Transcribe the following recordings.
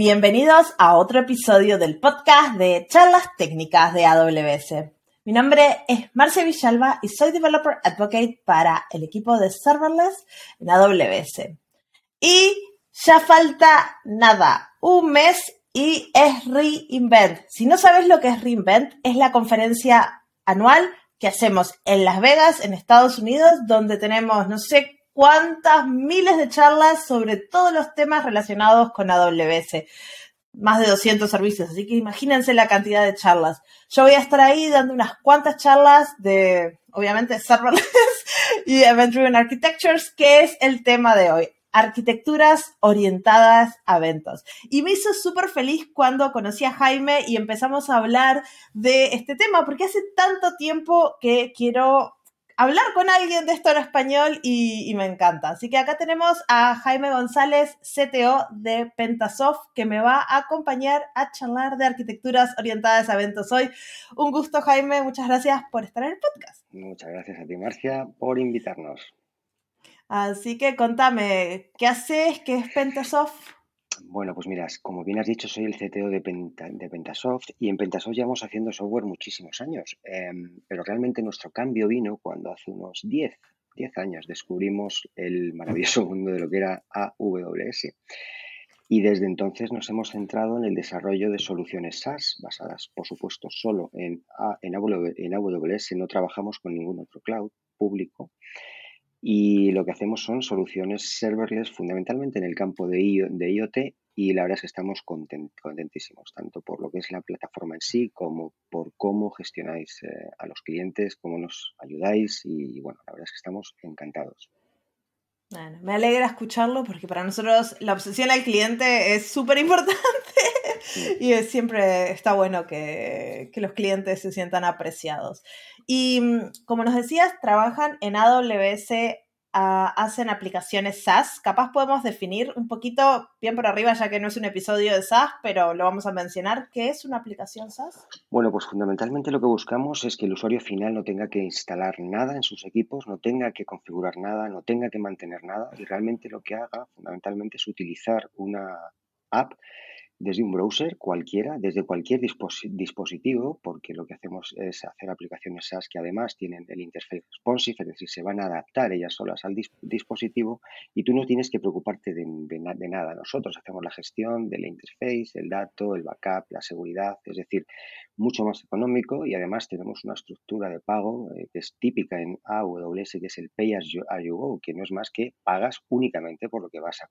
bienvenidos a otro episodio del podcast de charlas técnicas de AWS. Mi nombre es Marcia Villalba y soy Developer Advocate para el equipo de Serverless en AWS. Y ya falta nada, un mes y es Reinvent. Si no sabes lo que es Reinvent, es la conferencia anual que hacemos en Las Vegas, en Estados Unidos, donde tenemos no sé cuántas miles de charlas sobre todos los temas relacionados con AWS. Más de 200 servicios, así que imagínense la cantidad de charlas. Yo voy a estar ahí dando unas cuantas charlas de, obviamente, serverless y Event Driven Architectures, que es el tema de hoy arquitecturas orientadas a eventos. Y me hizo súper feliz cuando conocí a Jaime y empezamos a hablar de este tema, porque hace tanto tiempo que quiero hablar con alguien de esto en español y, me encanta. Así que acá tenemos a Jaime González, CTO de Pentasoft, que me va a acompañar a charlar de arquitecturas orientadas a eventos hoy. Un gusto, Jaime. Muchas gracias por estar en el podcast. Muchas gracias a ti, Marcia, por invitarnos. Así que contame, ¿qué haces? ¿Qué es Pentasoft? Bueno, pues mira, como bien has dicho, soy el CTO de, Pentasoft y en Pentasoft llevamos haciendo software muchísimos años, em, pero realmente nuestro cambio vino cuando hace unos 10, 10 años descubrimos el maravilloso mundo de lo que era AWS. Y desde entonces nos hemos centrado en el desarrollo de soluciones SaaS basadas, por supuesto, solo en, en AWS. No trabajamos con ningún otro cloud público. Y lo que hacemos son soluciones serverless fundamentalmente en el campo de, IoT y la verdad es que estamos contentísimos, tanto por lo que es la plataforma en sí como por cómo gestionáis eh, a los clientes, cómo nos ayudáis y bueno, la verdad es que estamos encantados. Me alegra escucharlo porque para nosotros la obsesión al cliente es súper importante y siempre está bueno que, que, los clientes se sientan apreciados. Y mm, como nos decías, trabajan en AWS, ah, hacen aplicaciones SaaS. Capaz podemos definir un poquito, bien por arriba, ya que no es un episodio de SaaS, pero lo vamos a mencionar. ¿Qué es una aplicación SaaS? Bueno, pues fundamentalmente lo que buscamos es que el usuario final no tenga que instalar nada en sus equipos, no tenga que configurar nada, no tenga que mantener nada y realmente lo que haga fundamentalmente es utilizar una app desde un browser cualquiera, desde cualquier dispositivo, porque lo que hacemos es hacer aplicaciones SaaS que además tienen el interface responsive, es decir, se van a adaptar ellas solas al dispositivo y tú no tienes que preocuparte de, nada. Nosotros hacemos la gestión del interface, el dato, el backup, la seguridad, es decir, mucho más económico y además tenemos una estructura de pago eh, que es típica en AWS, que es el Pay as you, go, que no es más que pagas únicamente por lo que vas a,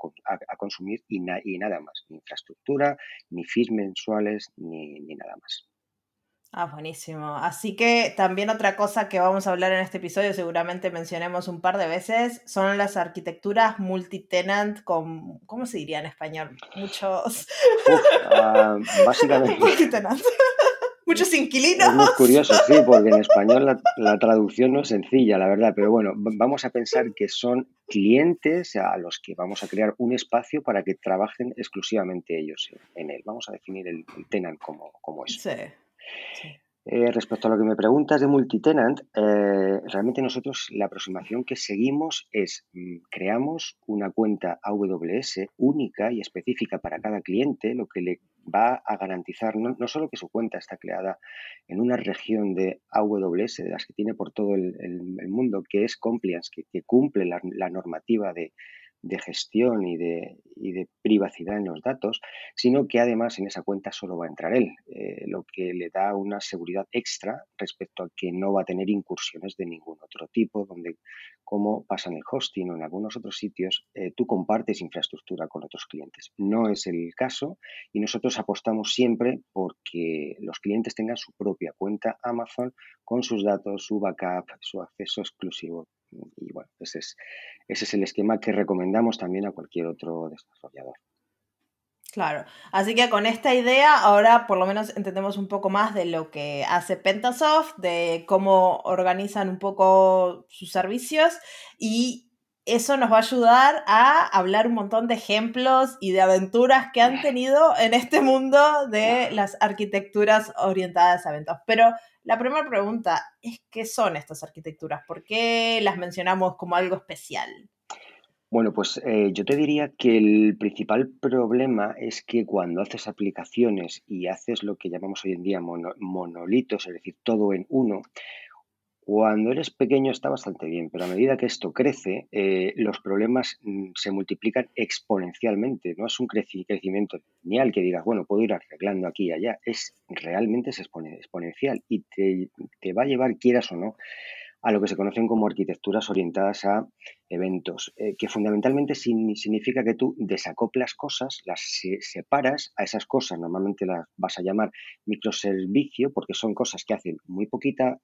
consumir y, y nada más, infraestructura, ni fees mensuales, ni, nada más. Ah, buenísimo. Así que también otra cosa que vamos a hablar en este episodio, seguramente mencionemos un par de veces, son las arquitecturas multitenant con, ¿cómo se diría en español? Muchos... Ah, básicamente... multitenant. Muchos inquilinos. Es muy curioso, sí, porque en español la, traducción no es sencilla, la verdad, pero bueno, vamos a pensar que son clientes a los que vamos a crear un espacio para que trabajen exclusivamente ellos en él. Vamos a definir el, tenant como, como eso. Sí. Eh, respecto a lo que me preguntas de multitenant, eh, realmente nosotros la aproximación que seguimos es mm, creamos una cuenta AWS única y específica para cada cliente, lo que le va a garantizar no, solo que su cuenta está creada en una región de AWS, de las que tiene por todo el, mundo, que es compliance, que, cumple la normativa de, de gestión y de, y de, privacidad en los datos, sino que además en esa cuenta solo va a entrar él, eh, lo que le da una seguridad extra respecto a que no va a tener incursiones de ningún otro tipo, donde como pasa en el hosting o en algunos otros sitios, eh, tú compartes infraestructura con otros clientes. No es el caso y nosotros apostamos siempre porque los clientes tengan su propia cuenta Amazon con sus datos, su backup, su acceso exclusivo y bueno, ese es, ese es el esquema que recomendamos también a cualquier otro desarrollador. Claro, así que con esta idea ahora por lo menos entendemos un poco más de lo que hace Pentasoft, de cómo organizan un poco sus servicios y eso nos va a ayudar a hablar un montón de ejemplos y de aventuras que han tenido en este mundo de las arquitecturas orientadas a eventos. Pero la primera pregunta es, ¿qué son estas arquitecturas? ¿Por qué las mencionamos como algo especial? Bueno, pues eh, yo te diría que el principal problema es que cuando haces aplicaciones y haces lo que llamamos hoy en día monolitos, es decir, todo en uno, cuando eres pequeño está bastante bien, pero a medida que esto crece, eh, los problemas mm, se multiplican exponencialmente. No es un crecimiento lineal que digas, bueno, puedo ir arreglando aquí y allá. Es realmente es exponencial y te, te va a llevar, quieras o no, a lo que se conocen como arquitecturas orientadas a eventos, eh, que fundamentalmente significa que tú desacoplas cosas, las separas, a esas cosas normalmente las vas a llamar microservicio, porque son cosas que hacen muy poquita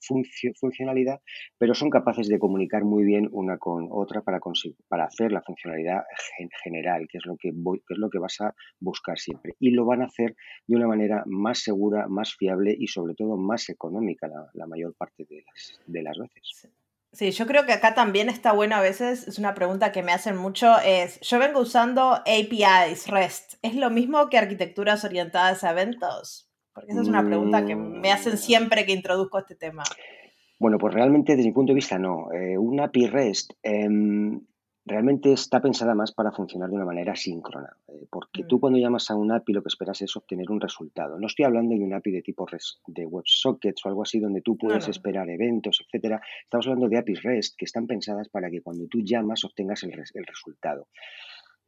funcionalidad, pero son capaces de comunicar muy bien una con otra para, para hacer la funcionalidad general, que es, lo que que es lo que vas a buscar siempre. Y lo van a hacer de una manera más segura, más fiable y sobre todo más económica la, mayor parte de las, de las veces. Yo creo que acá también está bueno a veces, es una pregunta que me hacen mucho, es, yo vengo usando APIs, REST, ¿es lo mismo que arquitecturas orientadas a eventos? Porque esa es una pregunta que me hacen mm. siempre que introduzco este tema. Bueno, pues realmente desde mi punto de vista no. Eh, un API REST em, realmente está pensada más para funcionar de una manera síncrona, eh, porque tú mm. cuando llamas a un API lo que esperas es obtener un resultado. No estoy hablando de un API de tipo de WebSockets o algo así donde tú puedes esperar eventos, etcétera. Estamos hablando de APIs REST que están pensadas para que cuando tú llamas obtengas el, resultado.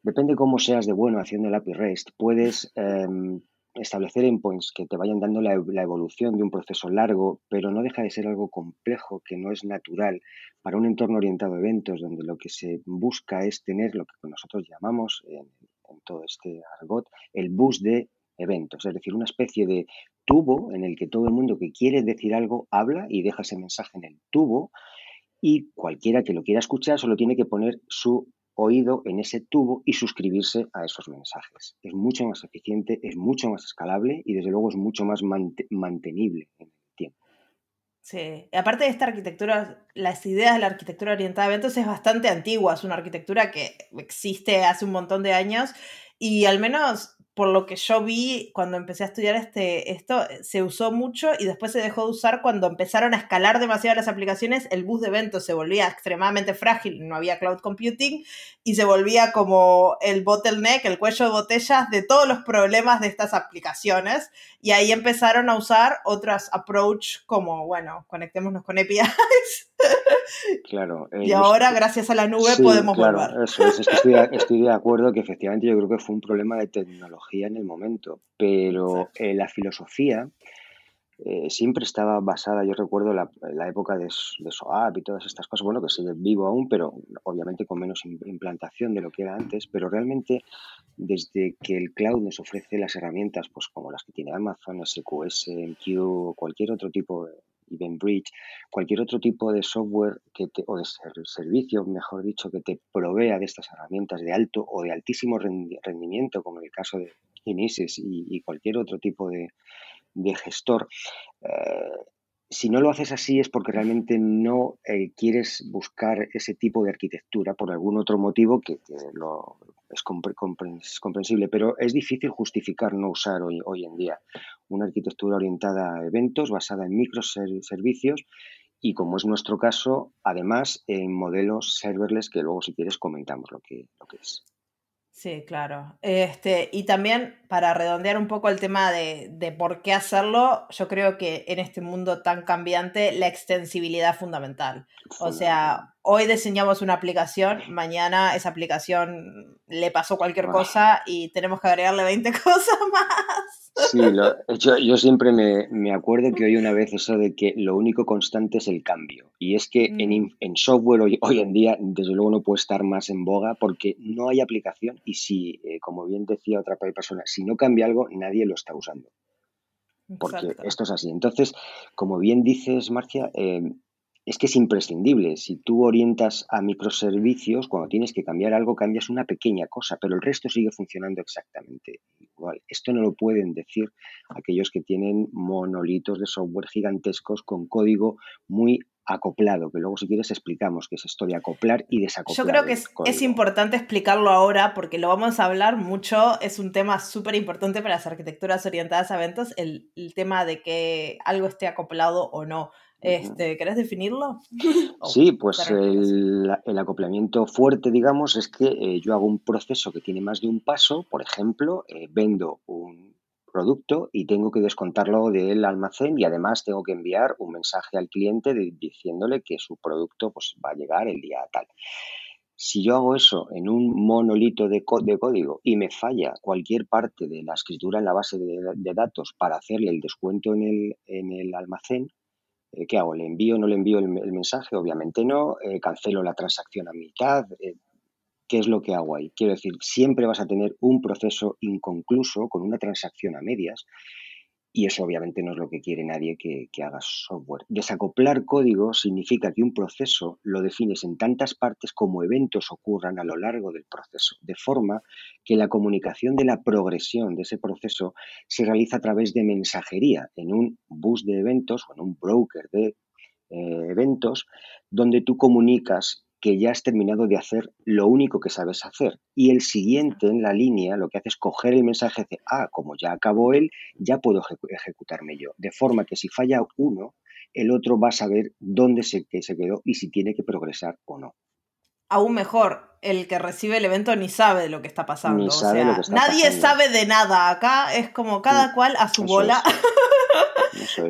Depende cómo seas de bueno haciendo el API REST, puedes em, establecer endpoints que te vayan dando la, evolución de un proceso largo, pero no deja de ser algo complejo, que no es natural para un entorno orientado a eventos, donde lo que se busca es tener lo que nosotros llamamos en, todo este argot el bus de eventos, es decir, una especie de tubo en el que todo el mundo que quiere decir algo habla y deja ese mensaje en el tubo y cualquiera que lo quiera escuchar solo tiene que poner su oído en ese tubo y suscribirse a esos mensajes. Es mucho más eficiente, es mucho más escalable y desde luego es mucho más mantenible en el tiempo. Sí, aparte de esta arquitectura, las ideas de la arquitectura orientada a eventos es bastante antigua, es una arquitectura que existe hace un montón de años y al menos por lo que yo vi cuando empecé a estudiar este, esto, se usó mucho y después se dejó de usar cuando empezaron a escalar demasiado las aplicaciones, el bus de eventos se volvía extremadamente frágil, no había cloud computing y se volvía como el bottleneck, el cuello de botellas de todos los problemas de estas aplicaciones y ahí empezaron a usar otras approach como, bueno, conectémonos con APIs. Claro. y ahora, gracias a la nube, podemos volver. Eso es, estoy, estoy de acuerdo que efectivamente yo creo que fue un problema de tecnología en el momento, pero eh, la filosofía eh, siempre estaba basada, yo recuerdo la, la época de, de, SOAP y todas estas cosas, bueno, que sigue vivo aún, pero obviamente con menos implantación de lo que era antes, pero realmente desde que el cloud nos ofrece las herramientas, pues como las que tiene Amazon, SQS, MQ o cualquier otro tipo de Bridge, cualquier otro tipo de software que o de servicio, mejor dicho, que te provea de estas herramientas de alto o de altísimo rendimiento, como en el caso de Kinesis y, cualquier otro tipo de, gestor, eh, si no lo haces así es porque realmente no eh, quieres buscar ese tipo de arquitectura por algún otro motivo que, lo, es comprensible, pero es difícil justificar no usar hoy, hoy en día una arquitectura orientada a eventos basada en microservicios y como es nuestro caso, además en modelos serverless que luego si quieres comentamos lo que, lo que es. Sí, claro. Este, y también para redondear un poco el tema de, de, por qué hacerlo, yo creo que en este mundo tan cambiante la extensibilidad es fundamental. O sea, hoy diseñamos una aplicación, mañana esa aplicación le pasó cualquier cosa y tenemos que agregarle 20 cosas más. Sí, yo, siempre me, acuerdo que oí una vez eso de que lo único constante es el cambio. Y es que en, mm. en, software hoy, hoy, en día, desde luego, no puede estar más en boga porque no hay aplicación. Y si, eh, como bien decía otra persona, si no cambia algo, nadie lo está usando. Porque esto es así. Entonces, como bien dices, Marcia, eh, es que es imprescindible. Si tú orientas a microservicios, cuando tienes que cambiar algo, cambias una pequeña cosa, pero el resto sigue funcionando exactamente igual. Esto no lo pueden decir aquellos que tienen monolitos de software gigantescos con código muy acoplado, que luego si quieres explicamos qué es esto de acoplar y desacoplar. Yo creo que es, importante explicarlo ahora porque lo vamos a hablar mucho, es un tema súper importante para las arquitecturas orientadas a eventos, el, el tema de que algo esté acoplado o no Este, ¿Querés definirlo? sí, pues el, acoplamiento fuerte, digamos, es que eh, yo hago un proceso que tiene más de un paso. Por ejemplo, eh, vendo un producto y tengo que descontarlo del almacén y además tengo que enviar un mensaje al cliente diciéndole que su producto pues, va a llegar el día tal. Si yo hago eso en un monolito de, de, código y me falla cualquier parte de la escritura en la base de, datos para hacerle el descuento en el, en el almacén, ¿qué hago? ¿Le envío o no le envío el, mensaje? Obviamente no. Eh, cancelo la transacción a mitad. Eh, ¿Qué es lo que hago ahí? Quiero decir, siempre vas a tener un proceso inconcluso con una transacción a medias y eso obviamente no es lo que quiere nadie que, haga software. Desacoplar código significa que un proceso lo defines en tantas partes como eventos ocurran a lo largo del proceso, de forma que la comunicación de la progresión de ese proceso se realiza a través de mensajería en un bus de eventos o en un broker de eh, eventos donde tú comunicas que ya has terminado de hacer lo único que sabes hacer. Y el siguiente en la línea lo que hace es coger el mensaje de, ah, como ya acabó él, ya puedo ejecutarme yo. De forma que si falla uno, el otro va a saber dónde se, se quedó y si tiene que progresar o no. Aún mejor, el que recibe el evento ni sabe de lo que está pasando. nadie sabe de nada. Acá es como cada mm, cual a su bola.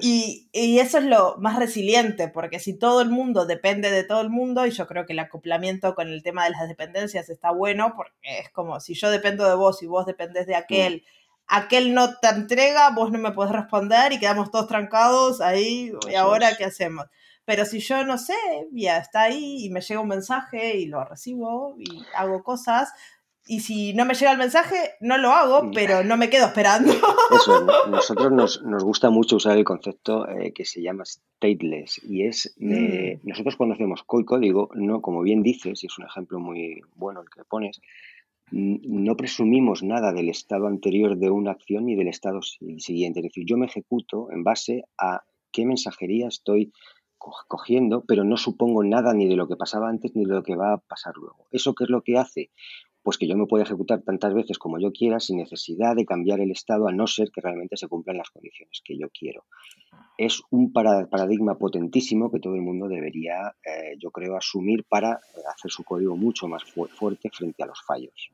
Y, eso es lo más resiliente, porque si todo el mundo depende de todo el mundo, y yo creo que el acoplamiento con el tema de las dependencias está bueno, porque es como si yo dependo de vos y vos dependés de aquel, aquel no te entrega, vos no me podés responder y quedamos todos trancados ahí, y ahora qué hacemos. Pero si yo no sé, ya está ahí y me llega un mensaje y lo recibo y hago cosas, y si no me llega el mensaje, no lo hago, mm. pero no me quedo esperando. Eso, nosotros nos, nos gusta mucho usar el concepto eh, que se llama stateless y es, eh, mm. nosotros cuando hacemos código, no, como bien dices, y es un ejemplo muy bueno el que pones, no presumimos nada del estado anterior de una acción ni del estado siguiente. Es decir, yo me ejecuto en base a qué mensajería estoy cogiendo, pero no supongo nada ni de lo que pasaba antes ni de lo que va a pasar luego. ¿Eso qué es lo que hace? pues que yo me pueda ejecutar tantas veces como yo quiera sin necesidad de cambiar el estado a no ser que realmente se cumplan las condiciones que yo quiero. Es un paradigma potentísimo que todo el mundo debería, eh, yo creo, asumir para eh, hacer su código mucho más fuerte frente a los fallos.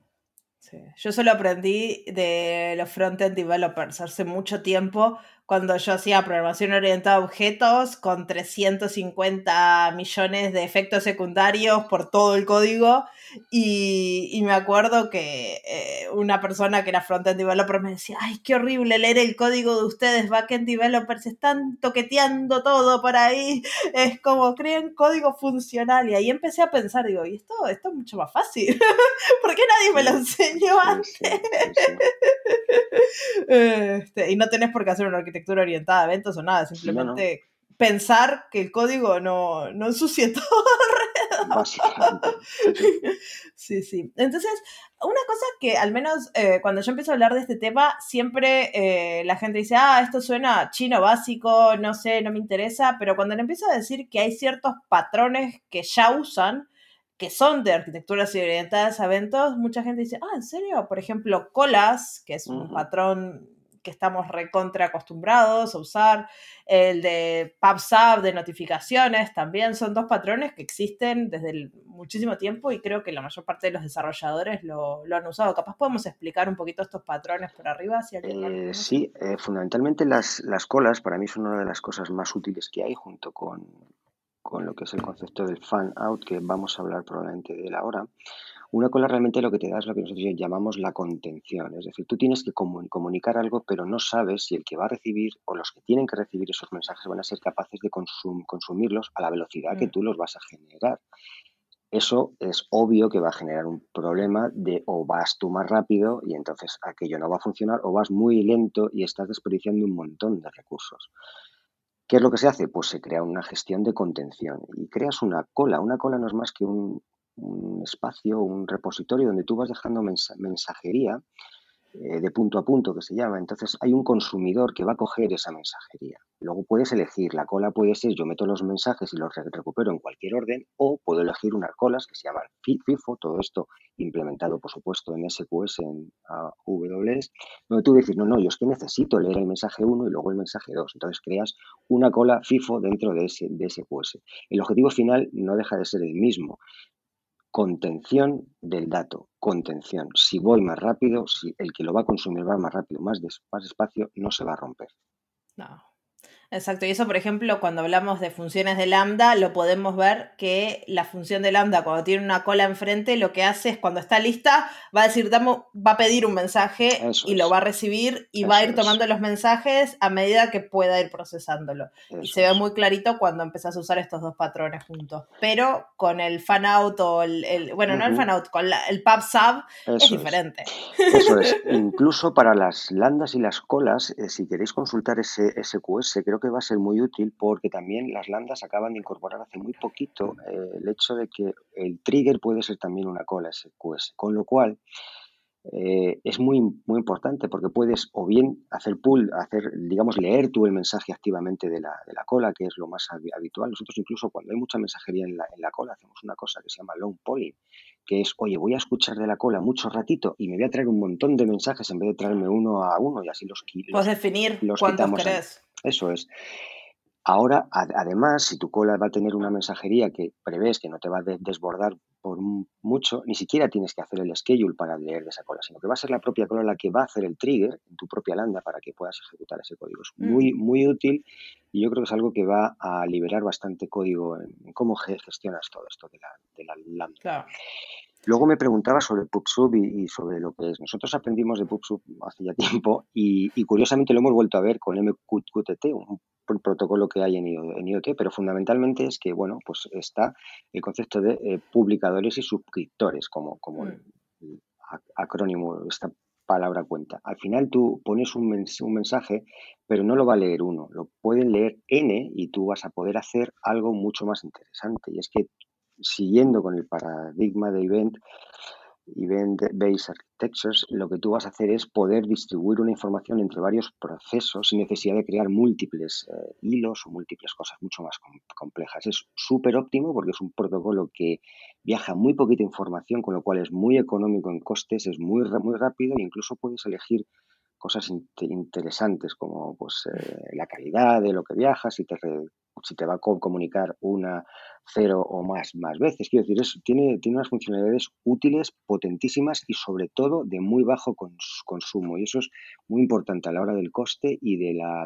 Yo solo aprendí de los front-end developers hace mucho tiempo cuando yo hacía programación orientada a objetos con 350 millones de efectos secundarios por todo el código. Y, me acuerdo que eh, una persona que era front-end developer me decía, ay, qué horrible leer el código de ustedes, back-end developers, están toqueteando todo por ahí, es como creen código funcional y ahí empecé a pensar, digo, y esto, esto es mucho más fácil, ¿por qué nadie me lo enseñó antes? Este, y no tenés por qué hacer una arquitectura orientada a eventos o nada, simplemente pensar que el código no, no ensucie todo alrededor. Sí, sí. Entonces, una cosa que al menos eh, cuando yo empiezo a hablar de este tema, siempre eh, la gente dice, ah, esto suena chino básico, no sé, no me interesa, pero cuando le empiezo a decir que hay ciertos patrones que ya usan, que son de arquitecturas orientadas a eventos, mucha gente dice, ah, ¿en serio? Por ejemplo, colas, que es un patrón que estamos recontra acostumbrados a usar, el de PubSub de notificaciones, también son dos patrones que existen desde muchísimo tiempo y creo que la mayor parte de los desarrolladores lo, han usado. Capaz podemos explicar un poquito estos patrones por arriba. Si eh, sí, eh, fundamentalmente las, las colas para mí son una de las cosas más útiles que hay junto con, con lo que es el concepto del fan out, que vamos a hablar probablemente de él ahora. Una cola realmente lo que te da es lo que nosotros llamamos la contención, es decir, tú tienes que comunicar algo, pero no sabes si el que va a recibir o los que tienen que recibir esos mensajes van a ser capaces de consumirlos a la velocidad que mm. tú los vas a generar. Eso es obvio que va a generar un problema de o vas tú más rápido y entonces aquello no va a funcionar o vas muy lento y estás desperdiciando un montón de recursos. ¿Qué es lo que se hace? Pues se crea una gestión de contención y creas una cola. Una cola no es más que un, un espacio, un repositorio donde tú vas dejando mensajería eh, de punto a punto que se llama. Entonces hay un consumidor que va a coger esa mensajería. Luego puedes elegir, la cola puede ser, yo meto los mensajes y los recupero en cualquier orden, o puedo elegir unas colas que se llaman FIFO, todo esto implementado, por supuesto, en SQS, en AWS, donde tú dices, no, no, yo es que necesito leer el mensaje 1 y luego el mensaje 2. Entonces creas una cola FIFO dentro de, ese, de SQS. El objetivo final no deja de ser el mismo, contención del dato, contención. Si voy más rápido, si el que lo va a consumir va más rápido, más, despacio, no se va a romper. No. Exacto, y eso, por ejemplo, cuando hablamos de funciones de lambda, lo podemos ver que la función de lambda, cuando tiene una cola enfrente, lo que hace es cuando está lista, va a decir, va a pedir un mensaje y lo va a recibir y va a ir tomando los mensajes a medida que pueda ir procesándolo. y se ve muy clarito cuando empezás a usar estos dos patrones juntos. Pero con el fan out o el, bueno, no el fan out, con el pub sub es diferente. Eso es. Incluso para las lambdas y las colas, eh, si queréis consultar ese SQS, creo que va a ser muy útil porque también las lambdas acaban de incorporar hace muy poquito eh, el hecho de que el trigger puede ser también una cola SQS, con lo cual eh, es muy, muy importante porque puedes o bien hacer pull, hacer, digamos, leer tú el mensaje activamente de la, de la cola, que es lo más habitual. Nosotros incluso cuando hay mucha mensajería en la, en la cola hacemos una cosa que se llama long polling, que es, oye, voy a escuchar de la cola mucho ratito y me voy a traer un montón de mensajes en vez de traerme uno a uno y así los, los Puedes definir los cuántos querés. Eso es. Ahora, además, si tu cola va a tener una mensajería que prevés que no te va a desbordar por mucho, ni siquiera tienes que hacer el schedule para leer de esa cola, sino que va a ser la propia cola la que va a hacer el trigger en tu propia lambda para que puedas ejecutar ese código. Es mm. muy, muy útil y yo creo que es algo que va a liberar bastante código en, cómo gestionas todo esto de la, de la lambda. Luego me preguntaba sobre PubSub y, sobre lo que es. Nosotros aprendimos de PubSub hace ya tiempo y, curiosamente lo hemos vuelto a ver con MQTT, un protocolo que hay en IoT, pero fundamentalmente es que, bueno, pues está el concepto de eh, publicadores y suscriptores, como, como el, mm. acrónimo, esta palabra cuenta. Al final tú pones un, un mensaje, pero no lo va a leer uno, lo pueden leer N y tú vas a poder hacer algo mucho más interesante. Y es que siguiendo con el paradigma de event, Event-Based Architectures, lo que tú vas a hacer es poder distribuir una información entre varios procesos sin necesidad de crear múltiples eh, hilos o múltiples cosas mucho más complejas. Es súper óptimo porque es un protocolo que viaja muy poquita información, con lo cual es muy económico en costes, es muy, muy rápido e incluso puedes elegir cosas interesantes como pues, eh, la calidad de lo que viajas, si te, si te va a comunicar una, cero o más, más veces. Quiero decir, es, tiene, tiene unas funcionalidades útiles, potentísimas y sobre todo de muy bajo consumo. Y eso es muy importante a la hora del coste y de la,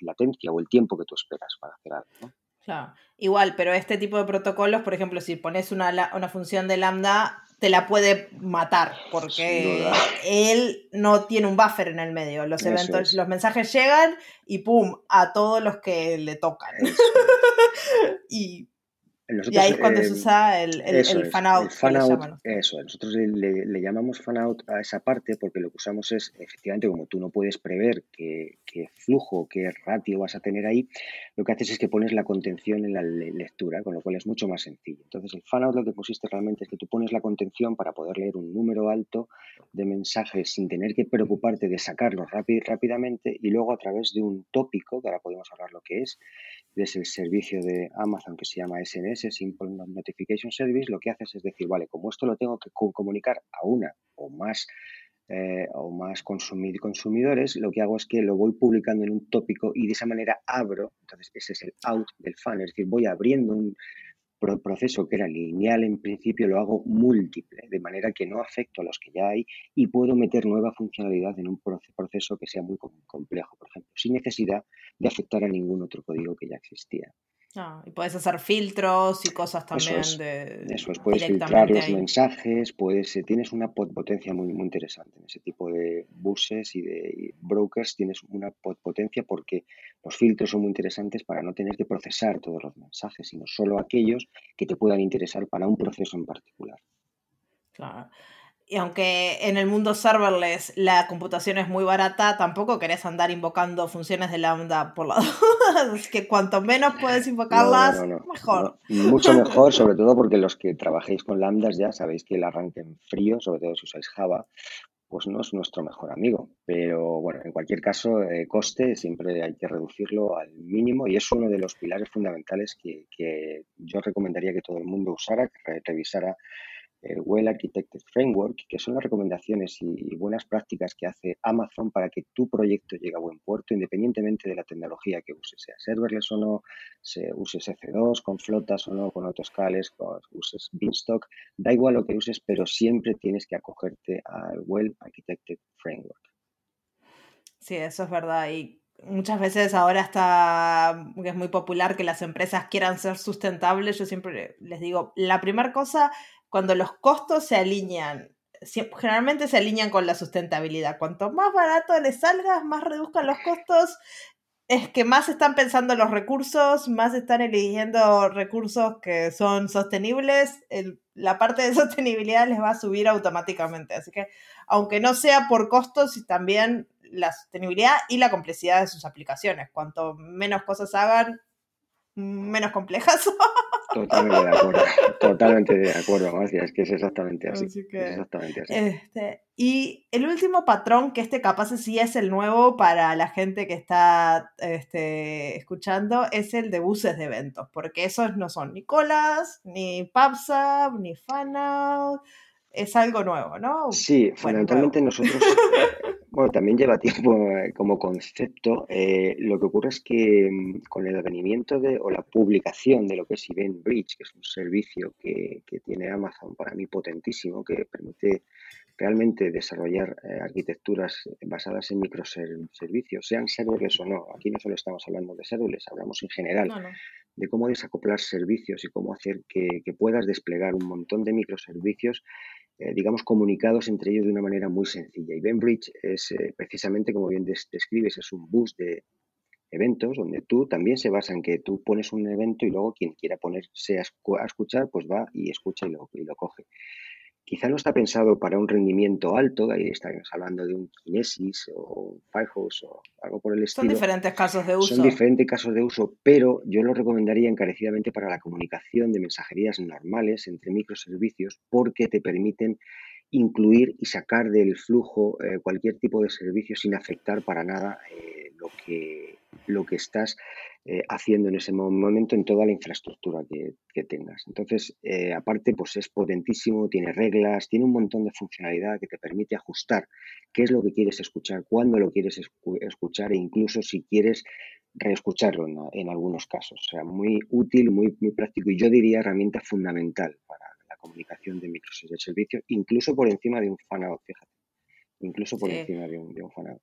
latencia o el tiempo que tú esperas para hacer algo. Claro, igual, pero este tipo de protocolos, por ejemplo, si pones una, una función de lambda te la puede matar porque él no tiene un buffer en el medio. Los eventos, los mensajes llegan y pum, a todos los que le tocan. y y ahí es cuando se eh, usa el, el, fan out. eso, nosotros le, llamamos fan out a esa parte porque lo que usamos es, efectivamente, como tú no puedes prever qué, flujo, qué ratio vas a tener ahí, lo que haces es que pones la contención en la lectura, con lo cual es mucho más sencillo. Entonces, el fan out lo que consiste realmente es que tú pones la contención para poder leer un número alto de mensajes sin tener que preocuparte de sacarlos rápidamente y luego a través de un tópico, que ahora podemos hablar lo que es, es el servicio de Amazon que se llama SNS, Simple Notification Service, lo que haces es decir, vale, como esto lo tengo que comunicar a una o más eh, o más consumidores, lo que hago es que lo voy publicando en un tópico y de esa manera abro, entonces ese es el out del fan, es decir, voy abriendo un proceso que era lineal en principio, lo hago múltiple, de manera que no afecto a los que ya hay y puedo meter nueva funcionalidad en un proceso que sea muy complejo, por ejemplo, sin necesidad de afectar a ningún otro código que ya existía. Ah, y puedes hacer filtros y cosas también eso es, de. Eso es, puedes filtrar los mensajes, puedes, eh, tienes una potencia muy, muy interesante en ese tipo de buses y de brokers. Tienes una potencia porque los filtros son muy interesantes para no tener que procesar todos los mensajes, sino solo aquellos que te puedan interesar para un proceso en particular. Claro y aunque en el mundo serverless la computación es muy barata, tampoco querés andar invocando funciones de lambda por la duda. Es que cuanto menos puedes invocarlas, mejor. mucho mejor, sobre todo porque los que trabajéis con lambdas ya sabéis que el arranque en frío, sobre todo si usáis Java, pues no es nuestro mejor amigo. Pero bueno, en cualquier caso, eh, coste siempre hay que reducirlo al mínimo y es uno de los pilares fundamentales que, que yo recomendaría que todo el mundo usara, que revisara el Well Architected Framework, que son las recomendaciones y, buenas prácticas que hace Amazon para que tu proyecto llegue a buen puerto, independientemente de la tecnología que uses, sea serverless o no, se uses F2 con flotas o no, con autoscales, con, uses Beanstalk, da igual lo que uses, pero siempre tienes que acogerte al Well Architected Framework. Sí, eso es verdad. Y muchas veces ahora está, es muy popular que las empresas quieran ser sustentables. Yo siempre les digo, la primera cosa cuando los costos se alinean, generalmente se alinean con la sustentabilidad. Cuanto más barato les salga, más reduzcan los costos, es que más están pensando los recursos, más están eligiendo recursos que son sostenibles, la parte de sostenibilidad les va a subir automáticamente. Así que, aunque no sea por costos, también la sostenibilidad y la complejidad de sus aplicaciones. Cuanto menos cosas hagan, menos complejas son. Totalmente de acuerdo, totalmente de acuerdo, Marcia, es que es exactamente así. exactamente así. Este, y el último patrón, que este capaz sí es el nuevo para la gente que está este, escuchando, es el de buses de eventos, porque esos no son ni colas, ni PubSub, ni Funnel, es algo nuevo, ¿no? Sí, fundamentalmente nosotros, bueno, también lleva tiempo eh, como concepto. Eh, lo que ocurre es que mm, con el advenimiento de, o la publicación de lo que es Bridge, que es un servicio que, que tiene Amazon para mí potentísimo, que permite realmente desarrollar eh, arquitecturas basadas en microservicios, sean serverless o no. Aquí no solo estamos hablando de serverless, hablamos en general de cómo desacoplar servicios y cómo hacer que, que puedas desplegar un montón de microservicios eh, digamos, comunicados entre ellos de una manera muy sencilla. Y Bridge es eh, precisamente, como bien describes, es un bus de eventos donde tú también se basa en que tú pones un evento y luego quien quiera ponerse a, escuchar, pues va y escucha y lo, y lo coge. Quizá no está pensado para un rendimiento alto, ahí estamos hablando de un Kinesis o un Firehouse o algo por el estilo. Son diferentes casos de uso. Son diferentes casos de uso, pero yo lo recomendaría encarecidamente para la comunicación de mensajerías normales entre microservicios porque te permiten incluir y sacar del flujo eh, cualquier tipo de servicio sin afectar para nada eh, lo, que, lo que estás eh, haciendo en ese momento en toda la infraestructura que, tengas. Entonces, aparte, pues es potentísimo, tiene reglas, tiene un montón de funcionalidad que te permite ajustar qué es lo que quieres escuchar, cuándo lo quieres escuchar e incluso si quieres reescucharlo en, algunos casos. O sea, muy útil, muy, muy práctico y yo diría herramienta fundamental para comunicación de micros de servicio, incluso por encima de un fanout, fíjate. Incluso por encima de un, de un fanout.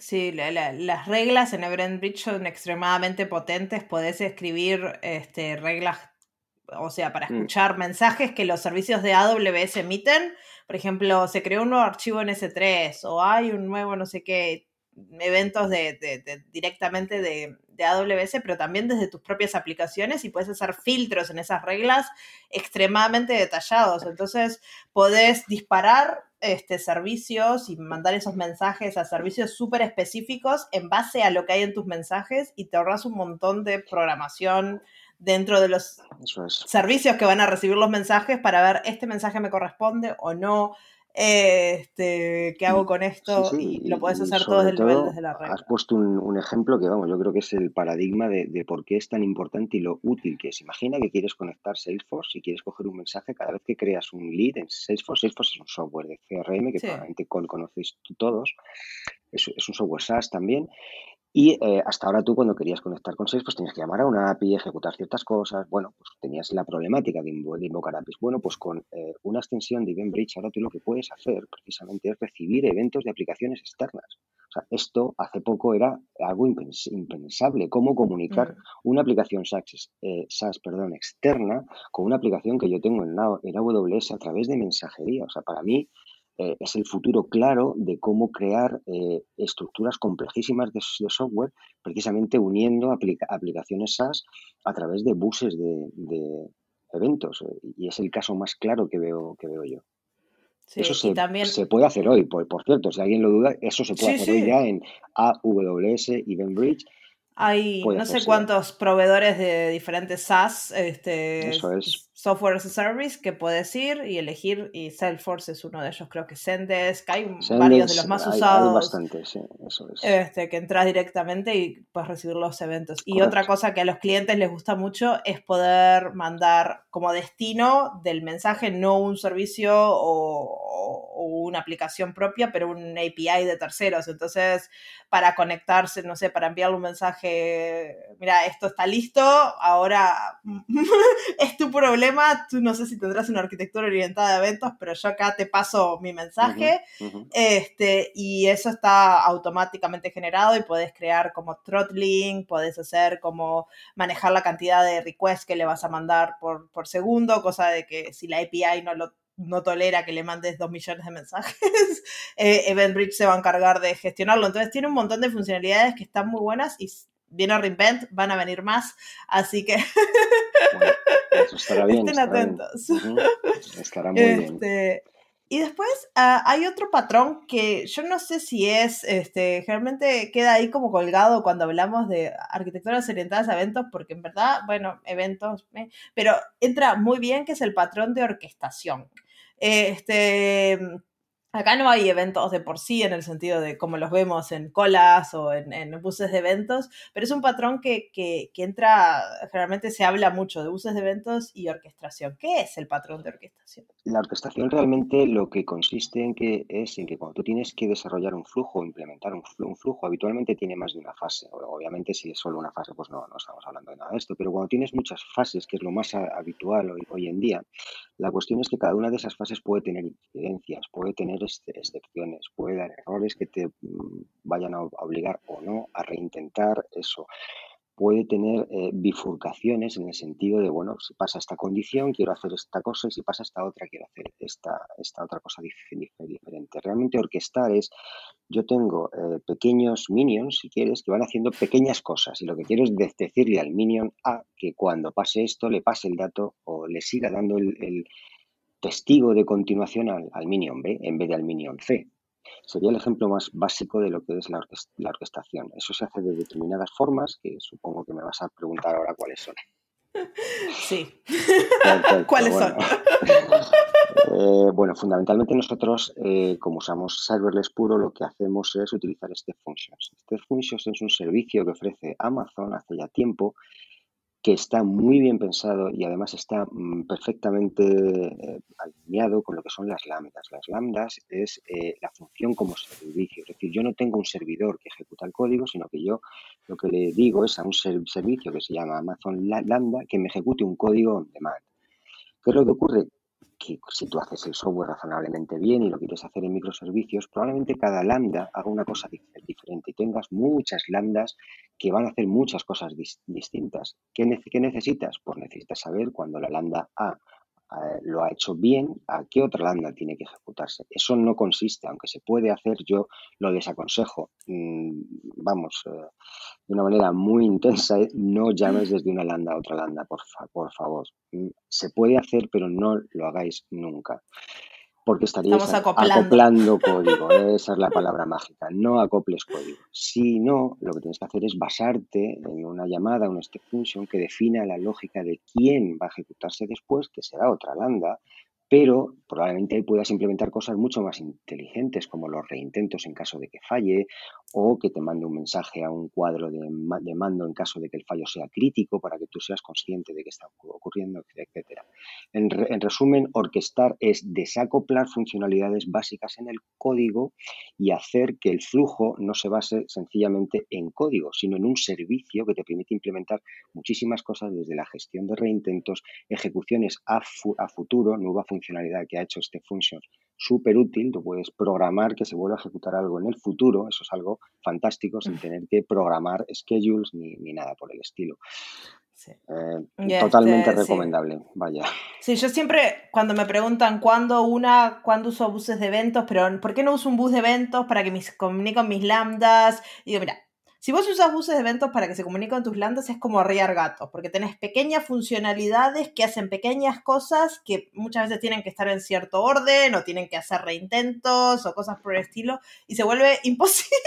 Sí, las reglas en Bridge son extremadamente potentes. Podés escribir este, reglas, o sea, para mm. escuchar mensajes que los servicios de AWS emiten. Por ejemplo, se creó un nuevo archivo en S3 o hay un nuevo no sé qué eventos de, directamente de, de, AWS, pero también desde tus propias aplicaciones y puedes hacer filtros en esas reglas extremadamente detallados. Entonces, podés disparar este, servicios y mandar esos mensajes a servicios súper específicos en base a lo que hay en tus mensajes y te ahorras un montón de programación dentro de los servicios que van a recibir los mensajes para ver este mensaje me corresponde o no, este, qué hago con esto y lo puedes hacer todo desde el nivel desde la red. Has puesto un, ejemplo que, vamos, yo creo que es el paradigma de, por qué es tan importante y lo útil que es. Imagina que quieres conectar Salesforce y quieres coger un mensaje cada vez que creas un lead en Salesforce. Salesforce es un software de CRM que probablemente conocéis todos. Es, es un software SaaS también y eh, hasta ahora tú cuando querías conectar con Salesforce tenías que llamar a una API, ejecutar ciertas cosas. Bueno, pues tenías la problemática de, invocar APIs. Bueno, pues con eh, una extensión de EventBridge ahora tú lo que puedes hacer precisamente es recibir eventos de aplicaciones externas. O sea, esto hace poco era algo impensable. ¿Cómo comunicar mm. una aplicación SaaS, eh, SaaS perdón, externa con una aplicación que yo tengo en, en AWS a través de mensajería? O sea, para mí eh, es el futuro claro de cómo crear eh, estructuras complejísimas de, software, precisamente uniendo aplicaciones SaaS a través de buses de, eventos. Y es el caso más claro que veo, que veo yo. eso se, se, puede hacer hoy, por, cierto, si alguien lo duda, eso se puede hacer hoy ya en AWS EventBridge. Hay no sé cuántos proveedores de diferentes SaaS este, software as a service que puedes ir y elegir, y Salesforce es uno de ellos, creo que Zendesk, hay varios de los más usados. Hay bastante, sí, eso es. Este, que entras directamente y puedes recibir los eventos. Y otra cosa que a los clientes les gusta mucho es poder mandar como destino del mensaje no un servicio o, una aplicación propia, pero un API de terceros. Entonces, para conectarse, no sé, para enviarle un mensaje, mira, esto está listo, ahora es tu problema, tú no sé si tendrás una arquitectura orientada a eventos, pero yo acá te paso mi mensaje, este, y eso está automáticamente generado y puedes crear como throttling, puedes hacer como manejar la cantidad de requests que le vas a mandar por, por segundo, cosa de que si la API no lo no tolera que le mandes dos millones de mensajes, eh, EventBridge se va a encargar de gestionarlo. Entonces tiene un montón de funcionalidades que están muy buenas y viene Reinvent, van a venir más, así que estará bien, estén atentos. Estará muy bien. Este, y después ah, hay otro patrón que yo no sé si es, este, generalmente queda ahí como colgado cuando hablamos de arquitecturas orientadas a eventos, porque en verdad, bueno, eventos, eh, pero entra muy bien que es el patrón de orquestación. Este, Acá no hay eventos de por sí en el sentido de como los vemos en colas o en, buses de eventos, pero es un patrón que, que, entra, generalmente se habla mucho de buses de eventos y orquestación. ¿Qué es el patrón de orquestación? La orquestación realmente lo que consiste en que es en que cuando tú tienes que desarrollar un flujo implementar un flujo, habitualmente tiene más de una fase. Obviamente si es solo una fase, pues no, no estamos hablando de nada de esto, pero cuando tienes muchas fases, que es lo más habitual hoy, hoy en día, la cuestión es que cada una de esas fases puede tener incidencias, puede tener excepciones, puede dar errores que te mm, vayan a obligar o no a reintentar eso. Puede tener eh, bifurcaciones en el sentido de, bueno, si pasa esta condición, quiero hacer esta cosa, y si pasa esta otra, quiero hacer esta, esta otra cosa diferente. Realmente orquestar es, yo tengo eh, pequeños minions, si quieres, que van haciendo pequeñas cosas, y lo que quiero es decirle al minion A que cuando pase esto, le pase el dato o le siga dando el testigo de continuación al, Minion B en vez de al Minion C. Sería el ejemplo más básico de lo que es la, orquestación. Eso se hace de determinadas formas, que supongo que me vas a preguntar ahora cuáles son. Sí. ¿Cuáles son? Eh, bueno, fundamentalmente nosotros, eh, como usamos serverless puro, lo que hacemos es utilizar este Functions. Este Functions es un servicio que ofrece Amazon hace ya tiempo que está muy bien pensado y además está mm, perfectamente eh, alineado con lo que son las lambdas. Las lambdas es eh, la función como servicio, es decir, yo no tengo un servidor que ejecuta el código, sino que yo lo que le digo es a un servicio que se llama Amazon Lambda que me ejecute un código on demand. ¿Qué es lo que ocurre? Que si tú haces el software razonablemente bien y lo quieres hacer en microservicios, probablemente cada lambda haga una cosa diferente y tengas muchas lambdas que van a hacer muchas cosas distintas. ¿Qué, necesitas? Pues necesitas saber cuando la lambda A lo ha hecho bien, a qué otra lambda tiene que ejecutarse. Eso no consiste, aunque se puede hacer, yo lo desaconsejo. Mm, vamos, eh, de una manera muy intensa, eh, no llames desde una lambda a otra lambda, por, por favor. Mm, se puede hacer, pero no lo hagáis nunca porque estarías acoplando. código. Esa es la palabra mágica. No acoples código. Si no, lo que tienes que hacer es basarte en una llamada, una step function que defina la lógica de quién va a ejecutarse después, que será otra lambda, pero probablemente puedas implementar cosas mucho más inteligentes como los reintentos en caso de que falle o que te mande un mensaje a un cuadro de, mando en caso de que el fallo sea crítico para que tú seas consciente de que está ocurriendo, etc. En, en resumen, orquestar es desacoplar funcionalidades básicas en el código y hacer que el flujo no se base sencillamente en código, sino en un servicio que te permite implementar muchísimas cosas desde la gestión de reintentos, ejecuciones a, a futuro, nueva funcionalidad funcionalidad que ha hecho este function súper útil. Tú puedes programar que se vuelva a ejecutar algo en el futuro. Eso es algo fantástico sin tener que programar schedules ni, nada por el estilo. Eh, totalmente este, recomendable, vaya. Sí, yo siempre cuando me preguntan cuándo una, cuándo uso buses de eventos, pero ¿por qué no uso un bus de eventos para que me comunique con mis lambdas? Y digo, mira, si vos usas buses de eventos para que se comuniquen tus lambdas, es como arriar gatos, porque tenés pequeñas funcionalidades que hacen pequeñas cosas que muchas veces tienen que estar en cierto orden o tienen que hacer reintentos o cosas por el estilo y se vuelve imposible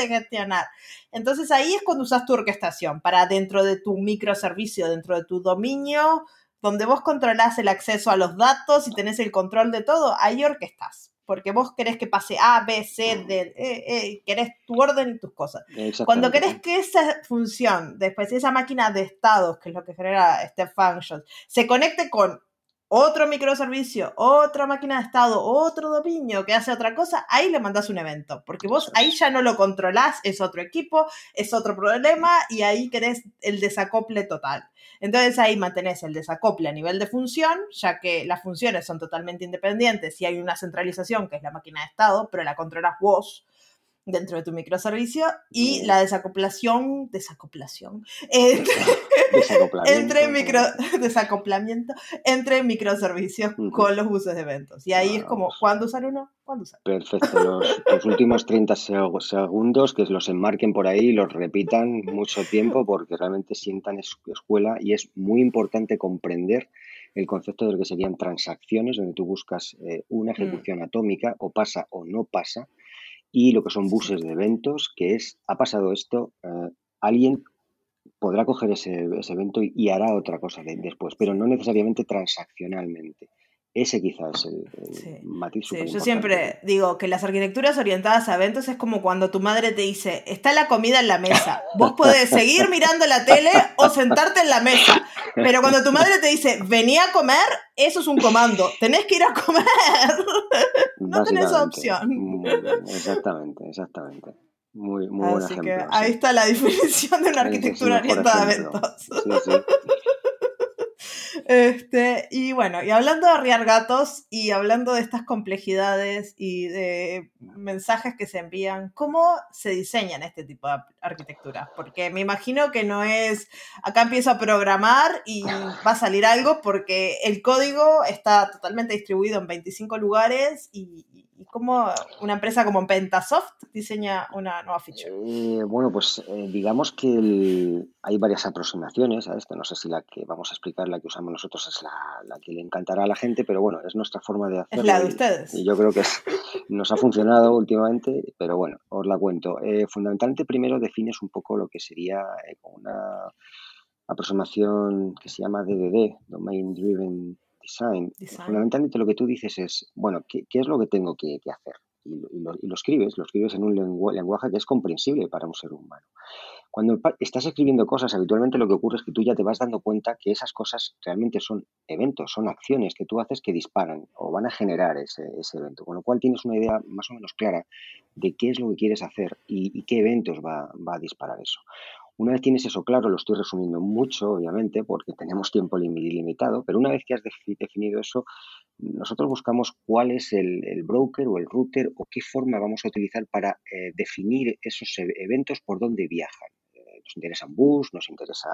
de gestionar. Entonces ahí es cuando usas tu orquestación para dentro de tu microservicio, dentro de tu dominio, donde vos controlás el acceso a los datos y tenés el control de todo, ahí orquestás. Porque vos querés que pase A, B, C, D, e, e, querés tu orden y tus cosas. Cuando querés que esa función, después esa máquina de estados, que es lo que genera Step Functions, se conecte con otro microservicio, otra máquina de estado, otro dominio que hace otra cosa, ahí le mandas un evento, porque vos ahí ya no lo controlás, es otro equipo, es otro problema y ahí querés el desacople total. Entonces ahí mantenés el desacople a nivel de función, ya que las funciones son totalmente independientes y hay una centralización que es la máquina de estado, pero la controlas vos dentro de tu microservicio y la desacoplación, desacoplación, entre, micro, desacoplamiento entre microservicios con los buses de eventos. Y ahí es como, ¿cuándo usar uno? ¿Cuándo usar? Perfecto. Los, últimos 30 segundos que los enmarquen por ahí y los repitan mucho tiempo porque realmente sientan escuela y es muy importante comprender el concepto de lo que serían transacciones, donde tú buscas eh, una mm. ejecución atómica, o pasa o no pasa, y lo que son buses de eventos, que es, ha pasado esto, eh, alguien podrá coger ese, evento y, hará otra cosa después, pero no necesariamente transaccionalmente. Ese quizás es el, matiz sí, Yo siempre digo que las arquitecturas orientadas a eventos es como cuando tu madre te dice, está la comida en la mesa, vos podés seguir mirando la tele o sentarte en la mesa, pero cuando tu madre te dice, vení a comer, eso es un comando, tenés que ir a comer, no tenés opción. Mm, exactamente, exactamente. Muy, muy buen Así que ahí está la definición de una arquitectura orientada a eventos. Este, y bueno, y hablando de arriar gatos y hablando de estas complejidades y de mensajes que se envían, ¿cómo se diseñan este tipo de arquitecturas? Porque me imagino que no es, acá empiezo a programar y va a salir algo porque el código está totalmente distribuido en 25 lugares y, ¿Y cómo una empresa como Pentasoft diseña una nueva feature? Eh, bueno, pues eh, digamos que hay varias aproximaciones a esto. No sé si la que vamos a explicar, la que usamos nosotros, es la, que le encantará a la gente, pero bueno, es nuestra forma de hacerlo. Es la de ustedes. Y, yo creo que nos ha funcionado últimamente, pero bueno, os la cuento. Eh, fundamentalmente, primero defines un poco lo que sería una aproximación que se llama DDD, Domain Driven design, fundamentalmente lo que tú dices es, bueno, ¿qué, es lo que tengo que, hacer? Y lo, escribes, lo escribes en un lenguaje que es comprensible para un ser humano. Cuando estás escribiendo cosas, habitualmente lo que ocurre es que tú ya te vas dando cuenta que esas cosas realmente son eventos, son acciones que tú haces que disparan o van a generar ese, evento. Con lo cual tienes una idea más o menos clara de qué es lo que quieres hacer y, qué eventos va, va a disparar eso. Una vez tienes eso claro, lo estoy resumiendo mucho, obviamente, porque tenemos tiempo limitado, pero una vez que has definido eso, nosotros buscamos cuál es el, broker o el router o qué forma vamos a utilizar para eh, definir esos e-, eventos por dónde viajan. Eh, nos interesa un bus, nos interesa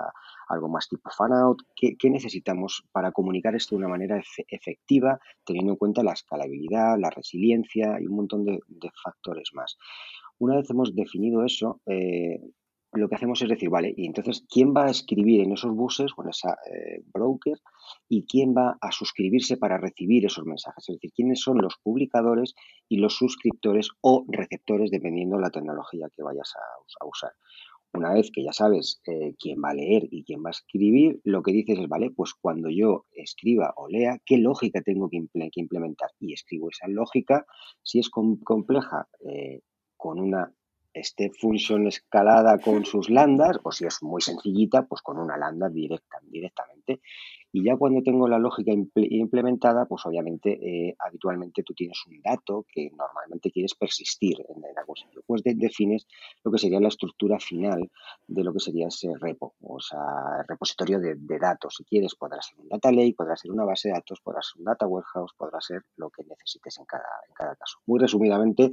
algo más tipo fanout. ¿Qué, ¿Qué necesitamos para comunicar esto de una manera efectiva, teniendo en cuenta la escalabilidad, la resiliencia y un montón de, factores más? Una vez hemos definido eso, eh, lo que hacemos es decir, vale, y entonces, ¿quién va a escribir en esos buses con esa eh, broker y quién va a suscribirse para recibir esos mensajes? Es decir, ¿quiénes son los publicadores y los suscriptores o receptores dependiendo de la tecnología que vayas a, usar? Una vez que ya sabes eh, quién va a leer y quién va a escribir, lo que dices es, vale, pues cuando yo escriba o lea, ¿qué lógica tengo que, implementar? Y escribo esa lógica, si es compleja, eh, con una este función escalada con sus landas, o si es muy sencillita, pues con una lambda directa, directamente. Y ya cuando tengo la lógica implementada, pues obviamente eh, habitualmente tú tienes un dato que normalmente quieres persistir en, la cosa. Pues defines lo que sería la estructura final de lo que sería ese repo, o sea, repositorio de, datos. Si quieres, podrá ser un data lake, podrá ser una base de datos, podrá ser un data warehouse, podrá ser lo que necesites en cada, en cada caso. Muy resumidamente,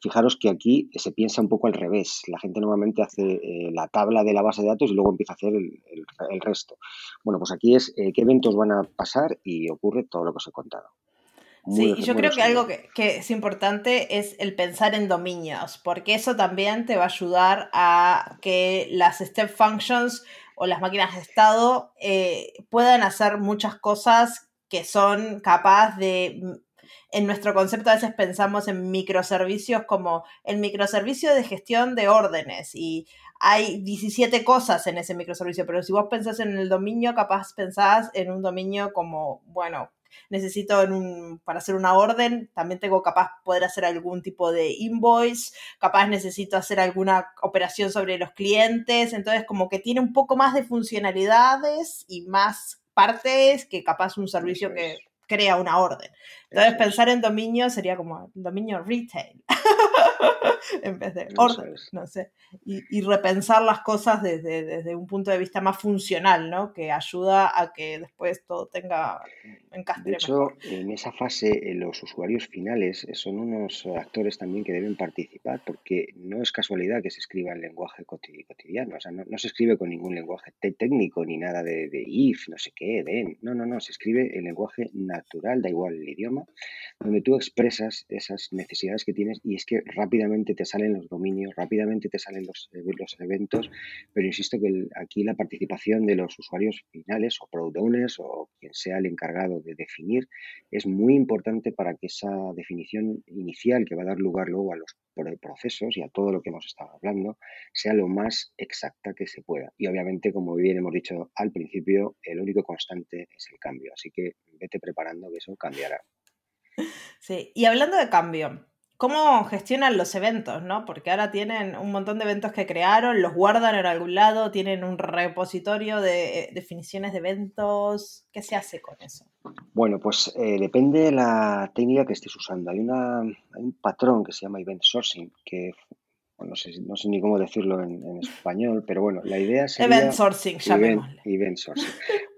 Fijaros que aquí se piensa un poco al revés. La gente normalmente hace eh, la tabla de la base de datos y luego empieza a hacer el, resto. Bueno, pues aquí es eh, qué eventos van a pasar y ocurre todo lo que os he contado. sí, y yo creo que algo que, es importante es el pensar en dominios, porque eso también te va a ayudar a que las step functions o las máquinas de estado eh, puedan hacer muchas cosas que son capaces de en nuestro concepto a veces pensamos en microservicios como el microservicio de gestión de órdenes y hay 17 cosas en ese microservicio, pero si vos pensás en el dominio, capaz pensás en un dominio como, bueno, necesito en un, para hacer una orden, también tengo capaz poder hacer algún tipo de invoice, capaz necesito hacer alguna operación sobre los clientes, entonces como que tiene un poco más de funcionalidades y más partes que capaz un servicio que crea una orden. Entonces pensar en dominio sería como dominio retail. en vez de orden, no sé. Y, repensar las cosas desde, desde, un punto de vista más funcional, ¿no? Que ayuda a que después todo tenga encastre. De hecho, en esa fase, eh, los usuarios finales son unos actores también que deben participar, porque no es casualidad que se escriba en lenguaje cotidiano, o sea, no, se escribe con ningún lenguaje técnico ni nada de, de if, no sé qué, den. No, no, no, se escribe en lenguaje natural, da igual el idioma, donde tú expresas esas necesidades que tienes y es que rápidamente te salen los dominios, rápidamente te salen los, eh, los eventos, pero insisto que aquí la participación de los usuarios finales o product owners o quien sea el encargado de definir es muy importante para que esa definición inicial que va a dar lugar luego a los procesos y a todo lo que hemos estado hablando sea lo más exacta que se pueda. Y obviamente, como bien hemos dicho al principio, el único constante es el cambio. Así que vete preparando que eso cambiará. Sí, y hablando de cambio, ¿cómo gestionan los eventos, no? Porque ahora tienen un montón de eventos que crearon, los guardan en algún lado, tienen un repositorio de eh, definiciones de eventos. ¿Qué se hace con eso? Bueno, pues eh, depende de la técnica que estés usando. Hay, una, hay un patrón que se llama Event Sourcing, que no, sé, no sé ni cómo decirlo en, español, pero bueno, la idea sería... Event Sourcing, llamémosle. Event, Sourcing.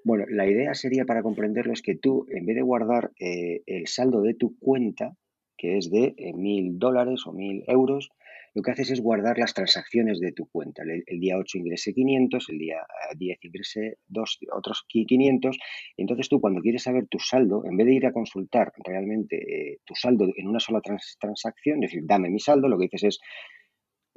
Bueno, la idea sería para comprenderlo es que tú, en vez de guardar eh, el saldo de tu cuenta, que es de eh, mil dólares o mil euros, lo que haces es guardar las transacciones de tu cuenta. El, día 8 ingresé 500, el día 10 eh, ingresé dos, otros 500. Entonces tú cuando quieres saber tu saldo, en vez de ir a consultar realmente tu saldo en una sola transacción, es decir, dame mi saldo, lo que dices es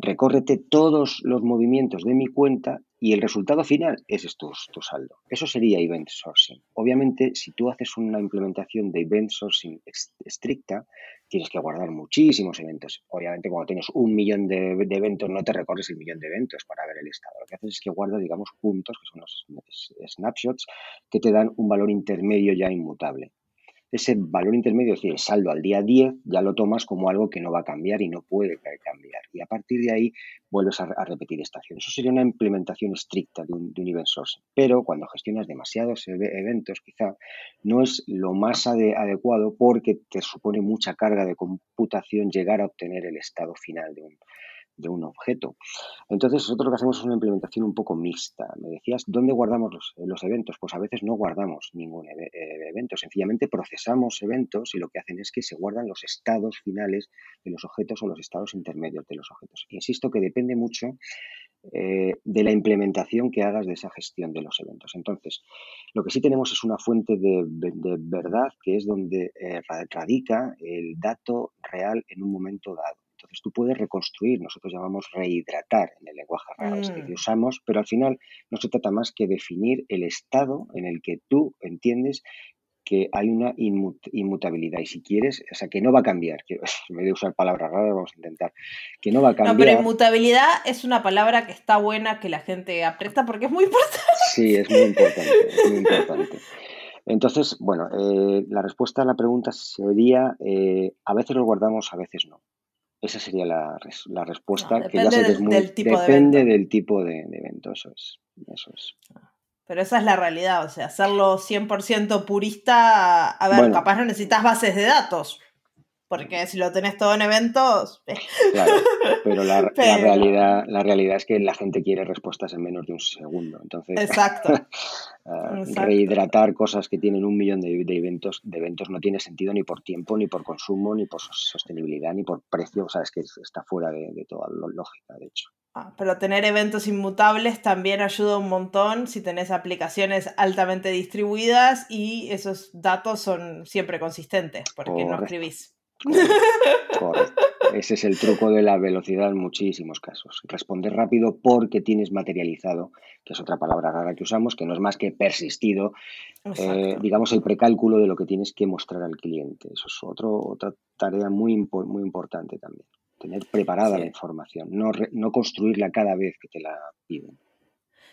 recórrete todos los movimientos de mi cuenta y el resultado final es tu, tu, saldo. Eso sería event sourcing. Obviamente, si tú haces una implementación de event sourcing estricta, tienes que guardar muchísimos eventos. Obviamente, cuando tienes un millón de, eventos, no te recorres el millón de eventos para ver el estado. Lo que haces es que guardas, digamos, puntos, que son los snapshots, que te dan un valor intermedio ya inmutable ese valor intermedio, es decir, el saldo al día 10, ya lo tomas como algo que no va a cambiar y no puede cambiar. Y a partir de ahí vuelves a, repetir estación. Eso sería una implementación estricta de un, de event source. Pero cuando gestionas demasiados eventos, quizá no es lo más adecuado porque te supone mucha carga de computación llegar a obtener el estado final de un, de un objeto. Entonces, nosotros lo que hacemos es una implementación un poco mixta. Me decías, ¿dónde guardamos los, eventos? Pues a veces no guardamos ningún eh, evento, sencillamente procesamos eventos y lo que hacen es que se guardan los estados finales de los objetos o los estados intermedios de los objetos. Insisto que depende mucho eh, de la implementación que hagas de esa gestión de los eventos. Entonces, lo que sí tenemos es una fuente de, verdad que es donde eh, radica el dato real en un momento dado. Entonces tú puedes reconstruir, nosotros llamamos rehidratar en el lenguaje real este que mm. usamos, pero al final no se trata más que definir el estado en el que tú entiendes que hay una inmutabilidad y si quieres, o sea, que no va a cambiar, que en vez de usar palabras raras vamos a intentar, que no va a cambiar. No, pero inmutabilidad es una palabra que está buena que la gente aprieta porque es muy importante. Sí, es muy importante, es muy importante. Entonces, bueno, eh, la respuesta a la pregunta sería, eh, a veces lo guardamos, a veces no. Esa sería la, respuesta, que ya. Del tipo depende del tipo de, evento, eso es. Eso es. Pero esa es la realidad, o sea, hacerlo 100% purista, a ver, capaz no necesitas bases de datos, porque si lo tenés todo en eventos... Eh. Claro, pero la, realidad, la realidad es que la gente quiere respuestas en menos de un segundo, entonces... Exacto. Ah, rehidratar cosas que tienen un millón de, eventos, de eventos no tiene sentido ni por tiempo, ni por consumo, ni por sostenibilidad, ni por precio, o sea, es que está fuera de, de toda lógica, de hecho. Ah, pero tener eventos inmutables también ayuda un montón si tenés aplicaciones altamente distribuidas y esos datos son siempre consistentes porque no escribís. Correcto, ese es el truco de la velocidad en muchísimos casos. Responder rápido porque tienes materializado, que es otra palabra rara que usamos, que no es más que persistido, eh, digamos, el precálculo de lo que tienes que mostrar al cliente. Eso es otro, otra tarea muy, muy importante también. Tener preparada la información, no, no construirla cada vez que te la piden.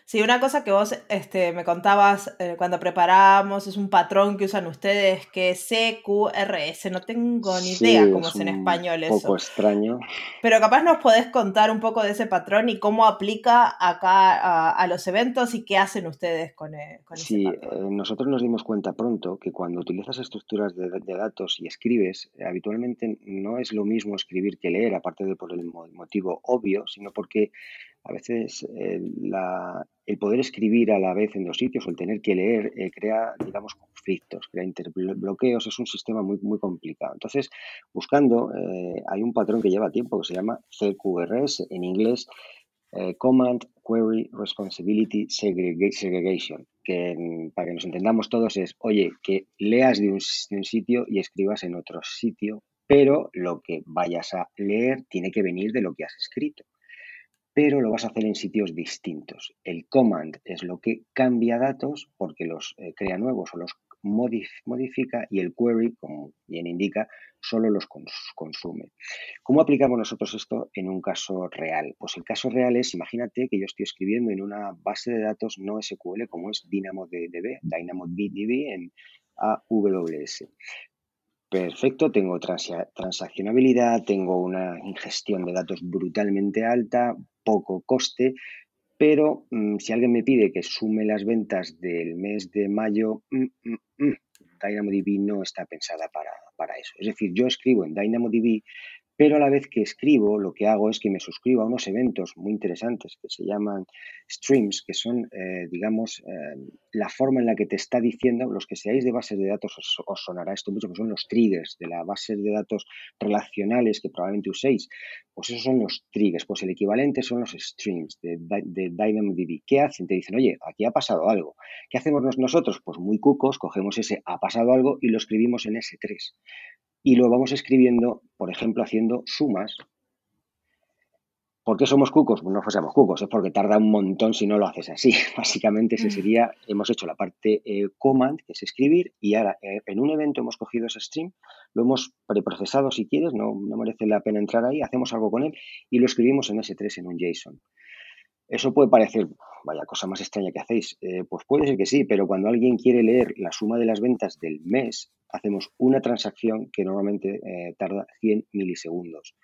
Sí, una cosa que vos este, me contabas eh, cuando preparábamos es un patrón que usan ustedes que es CQRS. No tengo ni idea cómo es, en español eso. Un poco extraño. Pero capaz nos podés contar un poco de ese patrón y cómo aplica acá a, los eventos y qué hacen ustedes con, eh, con sí, ese patrón. Eh, nosotros nos dimos cuenta pronto que cuando utilizas estructuras de, datos y escribes, habitualmente no es lo mismo escribir que leer, aparte de por el motivo obvio, sino porque a veces la, el poder escribir a la vez en dos sitios o el tener que leer eh, crea, digamos, conflictos, crea interbloqueos, es un sistema muy, muy complicado. Entonces, buscando, eh, hay un patrón que lleva tiempo que se llama CQRS, en inglés, eh, Command Query Responsibility Segregation, que para que nos entendamos todos es, oye, que leas de un sitio y escribas en otro sitio, pero lo que vayas a leer tiene que venir de lo que has escrito pero lo vas a hacer en sitios distintos. El command es lo que cambia datos porque los eh, crea nuevos o los modifica y el query, como bien indica, solo los consume. ¿Cómo aplicamos nosotros esto en un caso real? Pues el caso real es, imagínate que yo estoy escribiendo en una base de datos no SQL como es DynamoDB, DynamoDB en AWS. Perfecto, tengo transaccionabilidad, tengo una ingestión de datos brutalmente alta, poco coste, pero mm, si alguien me pide que sume las ventas del mes de mayo, mm, mm, DynamoDB no está pensada para, para, eso. Es decir, yo escribo en DynamoDB pero a la vez que escribo, lo que hago es que me suscribo a unos eventos muy interesantes que se llaman streams, que son, eh, digamos, eh, la forma en la que te está diciendo, los que seáis de bases de datos os, sonará esto mucho, que son los triggers de las bases de datos relacionales que probablemente uséis. Pues esos son los triggers, pues el equivalente son los streams de, de DynamoDB. ¿Qué hacen? Te dicen, oye, aquí ha pasado algo. ¿Qué hacemos nosotros? Pues muy cucos, cogemos ese ha pasado algo y lo escribimos en S3 y lo vamos escribiendo, por ejemplo, haciendo sumas. ¿Por qué somos cucos? Pues no somos cucos, es porque tarda un montón si no lo haces así. Básicamente ese mm. sería, hemos hecho la parte eh, command, que es escribir, y ahora eh, en un evento hemos cogido ese stream, lo hemos preprocesado si quieres, no, no merece la pena entrar ahí, hacemos algo con él y lo escribimos en S3 en un JSON. Eso puede parecer, vaya cosa más extraña que hacéis. Eh, pues puede ser que sí, pero cuando alguien quiere leer la suma de las ventas del mes, hacemos una transacción que normalmente eh, tarda 100 milisegundos.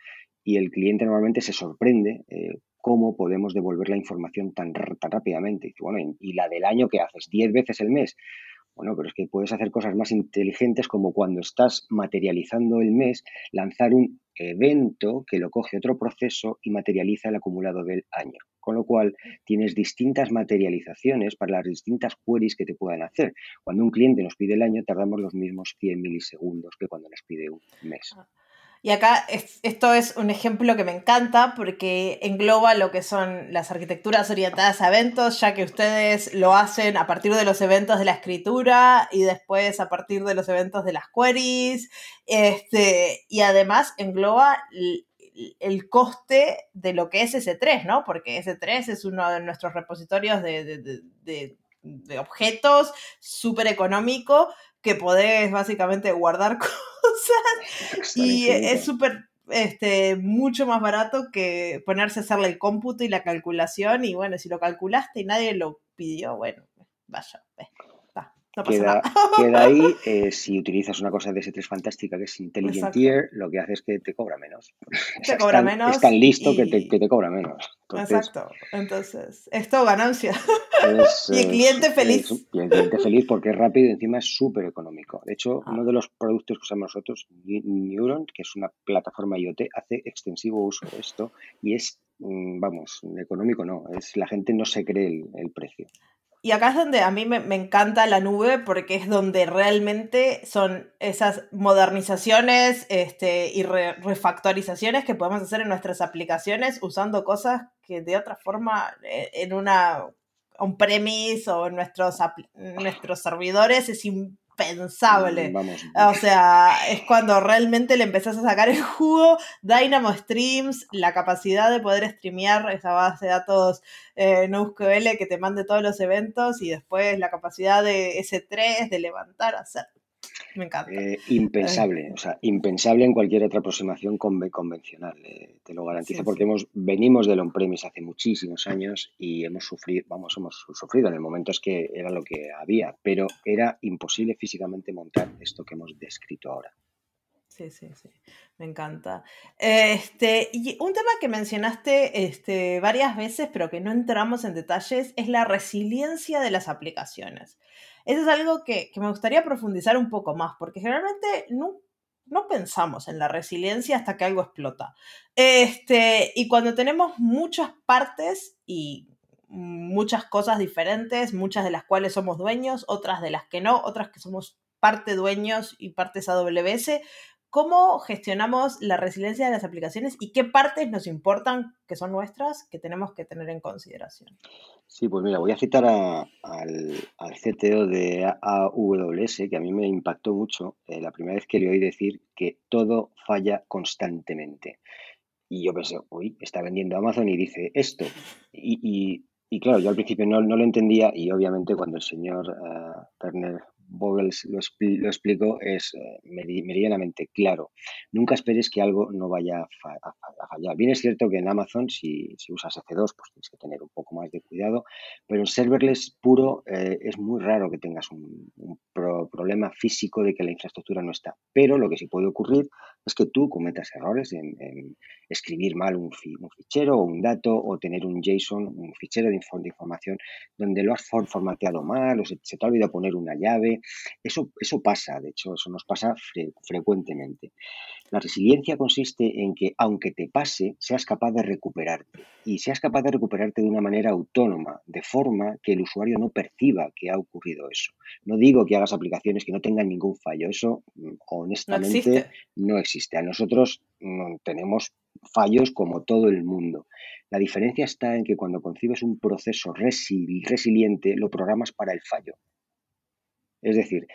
Y el cliente normalmente se sorprende eh, cómo podemos devolver la información tan, tan rápidamente. Y, bueno, ¿y la del año que haces? ¿10 veces el mes? Bueno, pero es que puedes hacer cosas más inteligentes como cuando estás materializando el mes, lanzar un evento que lo coge otro proceso y materializa el acumulado del año. Con lo cual, tienes distintas materializaciones para las distintas queries que te puedan hacer. Cuando un cliente nos pide el año, tardamos los mismos 100 milisegundos que cuando nos pide un mes. Y acá esto es un ejemplo que me encanta porque engloba lo que son las arquitecturas orientadas a eventos, ya que ustedes lo hacen a partir de los eventos de la escritura y después a partir de los eventos de las queries. Este, y además engloba el, coste de lo que es S3, ¿no? Porque S3 es uno de nuestros repositorios de, de objetos súper económico que podés básicamente guardar cosas. Y es súper este, mucho más barato que ponerse a hacerle el cómputo y la calculación. Y bueno, si lo calculaste y nadie lo pidió, bueno, vaya, no pasa queda, nada. queda ahí, eh, si utilizas una cosa de S3 fantástica que es Intelligent Tier, lo que hace es que te cobra menos. Te cobra menos. Es tan listo que, te, que, te, cobra menos. Exacto. Entonces, es todo ganancia. y el cliente feliz. y el cliente feliz porque es rápido y encima es súper económico. De hecho, ah. uno de los productos que usamos nosotros, Neuron, que es una plataforma IoT, hace extensivo uso de esto y es, mm, vamos, económico no, es la gente no se cree el, el precio. Y acá es donde a mí me, encanta la nube porque es donde realmente son esas modernizaciones este, y refactorizaciones que podemos hacer en nuestras aplicaciones usando cosas que de otra forma eh, en una on-premise o en nuestros, nuestros servidores es impensable. O sea, es cuando realmente le empezás a sacar el jugo, Dynamo Streams, la capacidad de poder streamear esa base de datos eh, NoSQL que te mande todos los eventos y después la capacidad de S3 de levantar, hacer me encanta. Eh, impensable, o sea, impensable en cualquier otra aproximación convencional, eh, te lo garantizo, porque hemos, venimos del on-premise hace muchísimos años y hemos sufrido, vamos, hemos sufrido en el momento es que era lo que había, pero era imposible físicamente montar esto que hemos descrito ahora. Sí, sí, sí, me encanta. Este, y un tema que mencionaste este, varias veces, pero que no entramos en detalles, es la resiliencia de las aplicaciones. Eso es algo que, me gustaría profundizar un poco más, porque generalmente no, no pensamos en la resiliencia hasta que algo explota. Este, y cuando tenemos muchas partes y muchas cosas diferentes, muchas de las cuales somos dueños, otras de las que no, otras que somos parte dueños y partes AWS, ¿Cómo gestionamos la resiliencia de las aplicaciones y qué partes nos importan que son nuestras que tenemos que tener en consideración? Sí, pues mira, voy a citar al, CTO de AWS, que a mí me impactó mucho eh, la primera vez que le oí decir que todo falla constantemente. Y yo pensé, uy, está vendiendo Amazon y dice esto. Y, claro, yo al principio no, lo entendía y obviamente cuando el señor uh, Turner Vogels lo, explico, es eh, meridianamente claro. Nunca esperes que algo no vaya a, fallar. Bien es cierto que en Amazon, si, usas F2, pues tienes que tener un poco más de cuidado, pero en serverless puro eh, es muy raro que tengas un, problema físico de que la infraestructura no está. Pero lo que sí puede ocurrir es que tú cometas errores en, escribir mal un, fichero o un dato o tener un JSON, un fichero de, información donde lo has formateado mal o se, te ha olvidado poner una llave. Eso, eso pasa, de hecho, eso nos pasa frecuentemente. La resiliencia consiste en que, aunque te pase, seas capaz de recuperarte y seas capaz de recuperarte de una manera autónoma, de forma que el usuario no perciba que ha ocurrido eso. No digo que hagas aplicaciones que no tengan ningún fallo, eso mm, honestamente no existe. A nosotros no tenemos fallos como todo el mundo. La diferencia está en que cuando concibes un proceso resiliente, lo programas para el fallo. Es decir,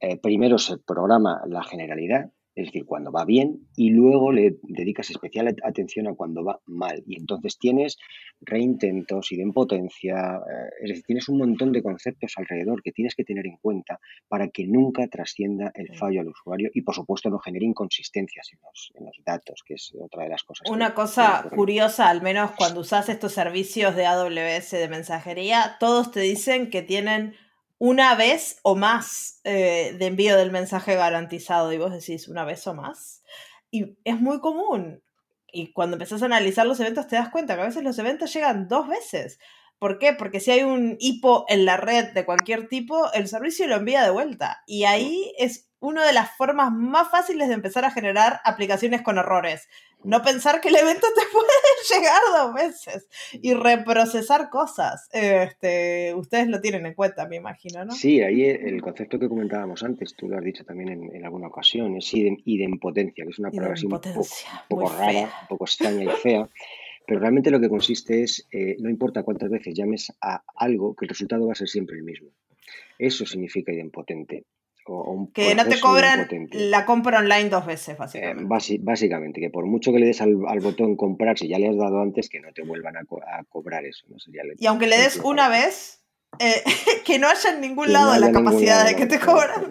eh, primero se programa la generalidad, es decir, cuando va bien, y luego le dedicas especial atención a cuando va mal. Y entonces tienes reintentos, idempotencia, eh, es decir, tienes un montón de conceptos alrededor que tienes que tener en cuenta para que nunca trascienda el fallo al usuario y, por supuesto, no genere inconsistencias en los, en los datos, que es otra de las cosas. Una cosa curiosa, al menos cuando usas estos servicios de AWS de mensajería, todos te dicen que tienen una vez o más eh, de envío del mensaje garantizado y vos decís una vez o más. Y es muy común. Y cuando empezás a analizar los eventos te das cuenta que a veces los eventos llegan dos veces. ¿Por qué? Porque si hay un hipo en la red de cualquier tipo, el servicio lo envía de vuelta. Y ahí es una de las formas más fáciles de empezar a generar aplicaciones con errores. No pensar que el evento te puede llegar dos veces y reprocesar cosas. Este, ustedes lo tienen en cuenta, me imagino, ¿no? Sí, ahí el concepto que comentábamos antes, tú lo has dicho también en, alguna ocasión, es idempotencia, que es una palabra así un poco, rara, un poco extraña y fea. Pero realmente lo que consiste es, eh, no importa cuántas veces llames a algo, que el resultado va a ser siempre el mismo. Eso significa idempotente que no te cobran la compra online dos veces, básicamente. Eh, básicamente, que por mucho que le des al, botón comprar, si ya le has dado antes, que no te vuelvan a, cobrar eso. y aunque le des una vez, eh, que no haya en ningún lado la capacidad de que te cobran.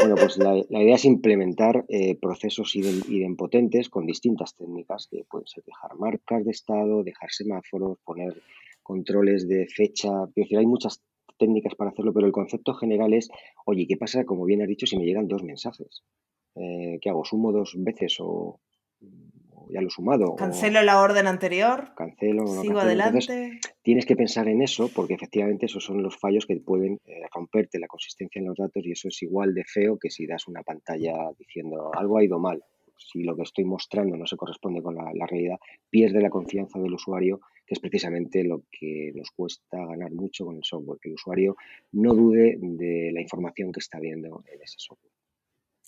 Bueno, pues la, idea es implementar eh, procesos idempotentes con distintas técnicas, que pueden ser dejar marcas de estado, dejar semáforos, poner controles de fecha. decir, hay muchas técnicas para hacerlo, pero el concepto general es, oye, ¿qué pasa, como bien has dicho, si me llegan dos mensajes? Eh, ¿Qué hago? ¿Sumo dos veces o, ya lo he sumado? ¿Cancelo la orden anterior? ¿Cancelo? ¿Sigo adelante? tienes que pensar en eso porque efectivamente esos son los fallos que pueden eh, romperte la consistencia en los datos y eso es igual de feo que si das una pantalla diciendo algo ha ido mal si lo que estoy mostrando no se corresponde con la, realidad, pierde la confianza del usuario, que es precisamente lo que nos cuesta ganar mucho con el software, que el usuario no dude de la información que está viendo en ese software.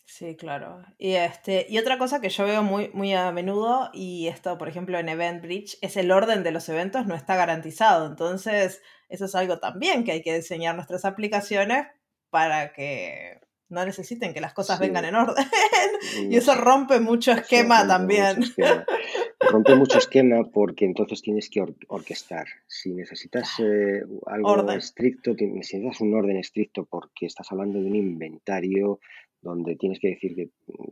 Sí, claro. Y este, y otra cosa que yo veo muy, muy a menudo, y esto, por ejemplo, en Event Bridge, es el orden de los eventos no está garantizado. Entonces, eso es algo también que hay que diseñar nuestras aplicaciones para que no necesiten que las cosas vengan en orden. y eso rompe mucho esquema también. Rompe mucho esquema porque entonces tienes que orquestar. Si necesitas eh, algo estricto, necesitas un orden estricto porque estás hablando de un inventario donde tienes que decir que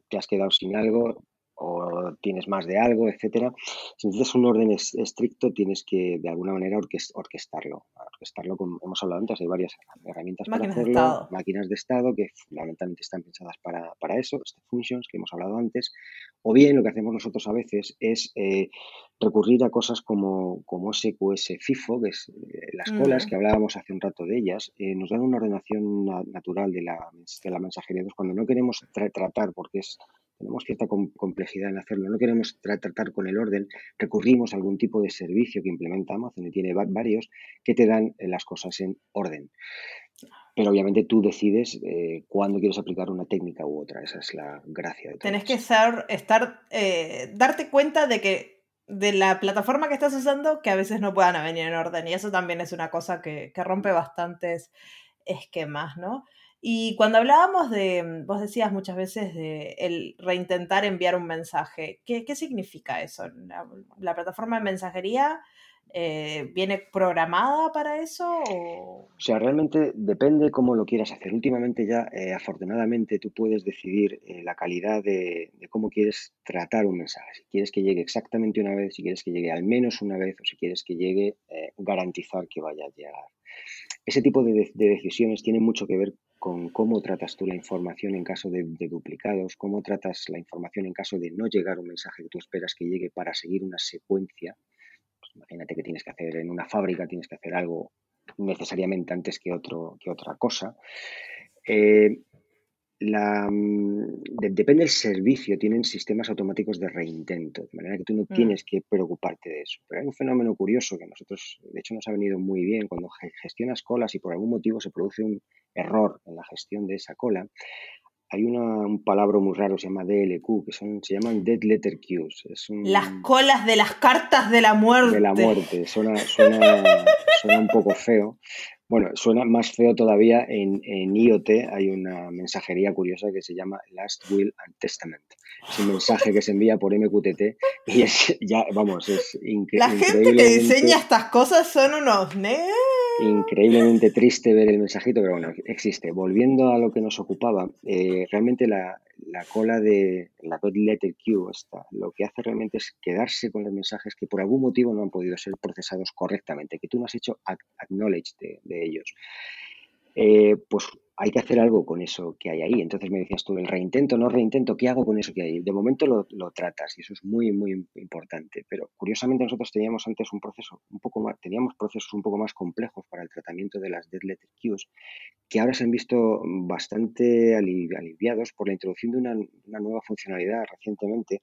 te has quedado sin algo, o tienes más de algo, etcétera. Si necesitas un orden estricto, tienes que de alguna manera orquestarlo. Orquestarlo, como hemos hablado antes, hay varias herramientas máquinas para hacerlo, de máquinas de estado que fundamentalmente están pensadas para, para eso, este functions que hemos hablado antes. O bien lo que hacemos nosotros a veces es eh, recurrir a cosas como, como SQS FIFO, que es eh, las colas que hablábamos hace un rato de ellas, eh, nos dan una ordenación natural de la, de la mensajería. cuando no queremos tratar, porque es tenemos cierta complejidad en hacerlo, no queremos tratar con el orden, recurrimos a algún tipo de servicio que implementa Amazon y tiene varios que te dan eh, las cosas en orden. Pero obviamente tú decides eh, cuándo quieres aplicar una técnica u otra. Esa es la gracia de todo. Tenés que ser, estar, eh, darte cuenta de que de la plataforma que estás usando que a veces no puedan venir en orden. Y eso también es una cosa que, que rompe bastantes esquemas, ¿no? Y cuando hablábamos de, mm, vos decías muchas veces de el reintentar enviar un mensaje, ¿qué, qué significa eso? ¿La, plataforma de mensajería eh, viene programada para eso? O... sea, realmente depende cómo lo quieras hacer. Últimamente ya, eh, afortunadamente, tú puedes decidir eh, la calidad de, cómo quieres tratar un mensaje. Si quieres que llegue exactamente una vez, si quieres que llegue al menos una vez o si quieres que llegue, garantizar que vaya a llegar. Ese tipo de, de decisiones tienen mucho que ver con cómo tratas tú la información en caso de, duplicados, cómo tratas la información en caso de no llegar un mensaje que tú esperas que llegue para seguir una secuencia. Pues imagínate que tienes que hacer en una fábrica, tienes que hacer algo necesariamente antes que, otro, que otra cosa. Eh, la, mm, depende del servicio, tienen sistemas automáticos de reintento, de manera que tú no mm. tienes que preocuparte de eso. Pero hay un fenómeno curioso que a nosotros, de hecho, nos ha venido muy bien. Cuando gestionas colas y por algún motivo se produce un error en la gestión de esa cola, hay una, un palabra muy raro, se llama DLQ, que son, se llaman Dead Letter Queues. las colas de las cartas de la muerte. De la muerte, suena, suena, suena un poco feo, bueno, suena más feo todavía en, IoT. Hay una mensajería curiosa que se llama Last Will and Testament. Es un mensaje que se envía por MQTT y es ya, vamos, es increíble. La gente que diseña estas cosas son unos Increíblemente triste ver el mensajito, pero bueno, existe. Volviendo a lo que nos ocupaba, eh, realmente la, la cola de la dot letter queue está, lo que hace realmente es quedarse con los mensajes que por algún motivo no han podido ser procesados correctamente, que tú no has hecho acknowledge de, ellos. Eh, pues hay que hacer algo con eso que hay ahí. Entonces me decías tú, el reintento, no reintento, ¿qué hago con eso que hay? De momento lo, tratas y eso es muy, muy importante. Pero curiosamente nosotros teníamos antes un proceso un poco más, teníamos procesos un poco más complejos para el tratamiento de las dead letter queues que ahora se han visto bastante aliviados por la introducción de una, nueva funcionalidad recientemente,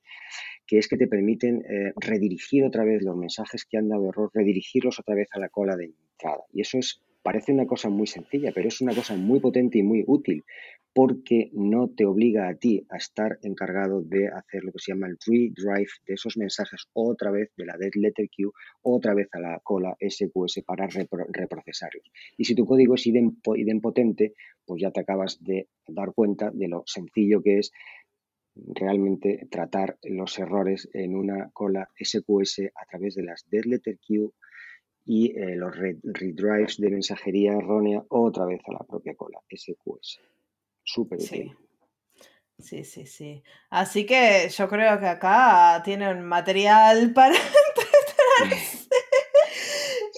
que es que te permiten eh, redirigir otra vez los mensajes que han dado error, redirigirlos otra vez a la cola de entrada. Y eso es Parece una cosa muy sencilla, pero es una cosa muy potente y muy útil porque no te obliga a ti a estar encargado de hacer lo que se llama el redrive de esos mensajes otra vez de la dead letter queue, otra vez a la cola SQS para reprocesarlos. Y si tu código es idempotente, pues ya te acabas de dar cuenta de lo sencillo que es realmente tratar los errores en una cola SQS a través de las dead letter queue y eh, los redrives de mensajería errónea otra vez a la propia cola, SQS. Súper sí. Sí, sí, sí. Así que yo creo que acá tienen material para entretenerse.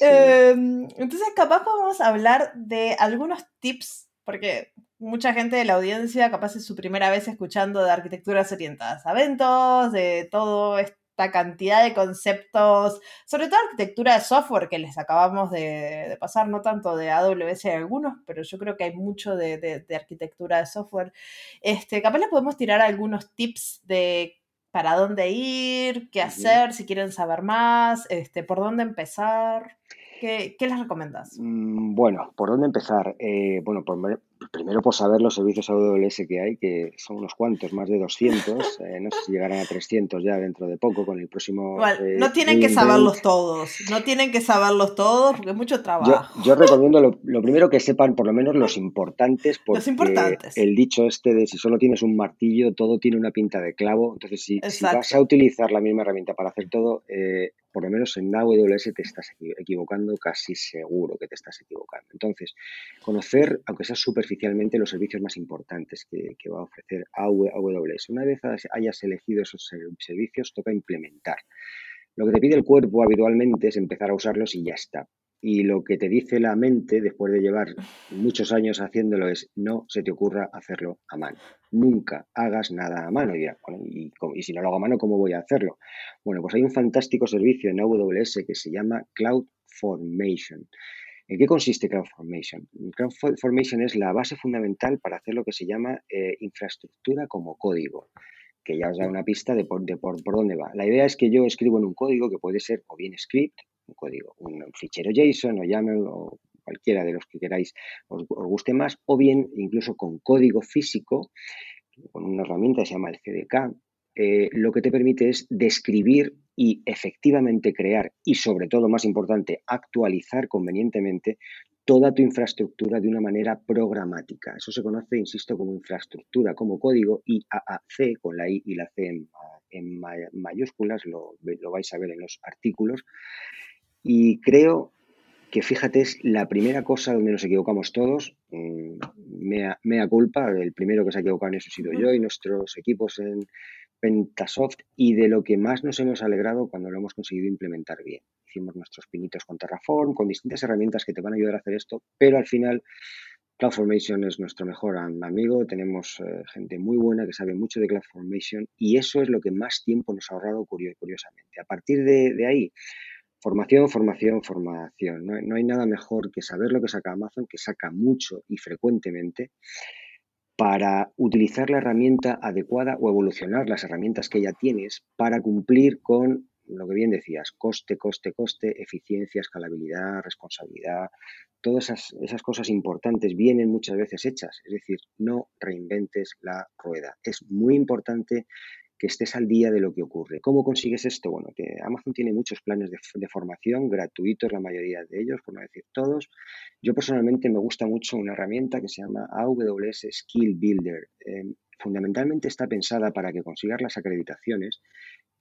Em, entonces, capaz podemos hablar de algunos tips, porque mucha gente de la audiencia capaz es su primera vez escuchando de arquitecturas orientadas a eventos, de todo esto cantidad de conceptos, sobre todo arquitectura de software que les acabamos de, pasar, no tanto de AWS algunos, pero yo creo que hay mucho de, arquitectura de software. Este, capaz les podemos tirar algunos tips de para dónde ir, qué hacer, si quieren saber más, este, por dónde empezar. ¿Qué, les recomiendas? Mm, bueno, ¿por dónde empezar? Eh, bueno, primero por saber los servicios AWS que hay, que son unos cuantos, más de 200. Eh, no sé si llegarán a 300 ya dentro de poco con el próximo. Eh, no tienen que saberlos todos. No tienen que saberlos todos porque es mucho trabajo. Yo, recomiendo lo, primero que sepan por lo menos los importantes. Porque los importantes. El dicho este de si solo tienes un martillo, todo tiene una pinta de clavo. Entonces, si, si vas a utilizar la misma herramienta para hacer todo, eh, por lo menos en AWS te estás equivocando, casi seguro que te estás equivocando. Entonces, conocer, aunque sea superficialmente, los servicios más importantes que, va a ofrecer AWS. Una vez hayas elegido esos servicios, toca implementar. Lo que te pide el cuerpo habitualmente es empezar a usarlos y ya está. Y lo que te dice la mente después de llevar muchos años haciéndolo es no se te ocurra hacerlo a mano. Nunca hagas nada a mano. Y, y, si no lo hago a mano, ¿cómo voy a hacerlo? Bueno, pues hay un fantástico servicio en AWS que se llama Cloud Formation. ¿En qué consiste CloudFormation? CloudFormation es la base fundamental para hacer lo que se llama eh, infraestructura como código que ya os da una pista de, por, dónde va. La idea es que yo escribo en un código que puede ser o bien script, un código, un fichero JSON o YAML o cualquiera de los que queráis os, guste más, o bien incluso con código físico, con una herramienta que se llama el CDK, eh, lo que te permite es describir y efectivamente crear y sobre todo, más importante, actualizar convenientemente toda tu infraestructura de una manera programática. Eso se conoce, insisto, como infraestructura, como código IAAC, con la I y la C en, mayúsculas, lo, vais a ver en los artículos. Y creo que, fíjate, es la primera cosa donde nos equivocamos todos. Mm, mea, mea culpa, el primero que se ha equivocado en eso he sido yo y nuestros equipos en Pentasoft y de lo que más nos hemos alegrado cuando lo hemos conseguido implementar bien hicimos nuestros pinitos con Terraform, con distintas herramientas que te van a ayudar a hacer esto, pero al final CloudFormation es nuestro mejor amigo, tenemos eh, gente muy buena que sabe mucho de CloudFormation y eso es lo que más tiempo nos ha ahorrado curiosamente. A partir de, ahí, formación, formación, formación. No, no, hay nada mejor que saber lo que saca Amazon, que saca mucho y frecuentemente, para utilizar la herramienta adecuada o evolucionar las herramientas que ya tienes para cumplir con lo que bien decías, coste, coste, coste, eficiencia, escalabilidad, responsabilidad, todas esas, cosas importantes vienen muchas veces hechas. Es decir, no reinventes la rueda. Es muy importante que estés al día de lo que ocurre. ¿Cómo consigues esto? Bueno, que Amazon tiene muchos planes de, formación gratuitos, la mayoría de ellos, por no decir todos. Yo personalmente me gusta mucho una herramienta que se llama AWS Skill Builder. Eh, fundamentalmente está pensada para que consigas las acreditaciones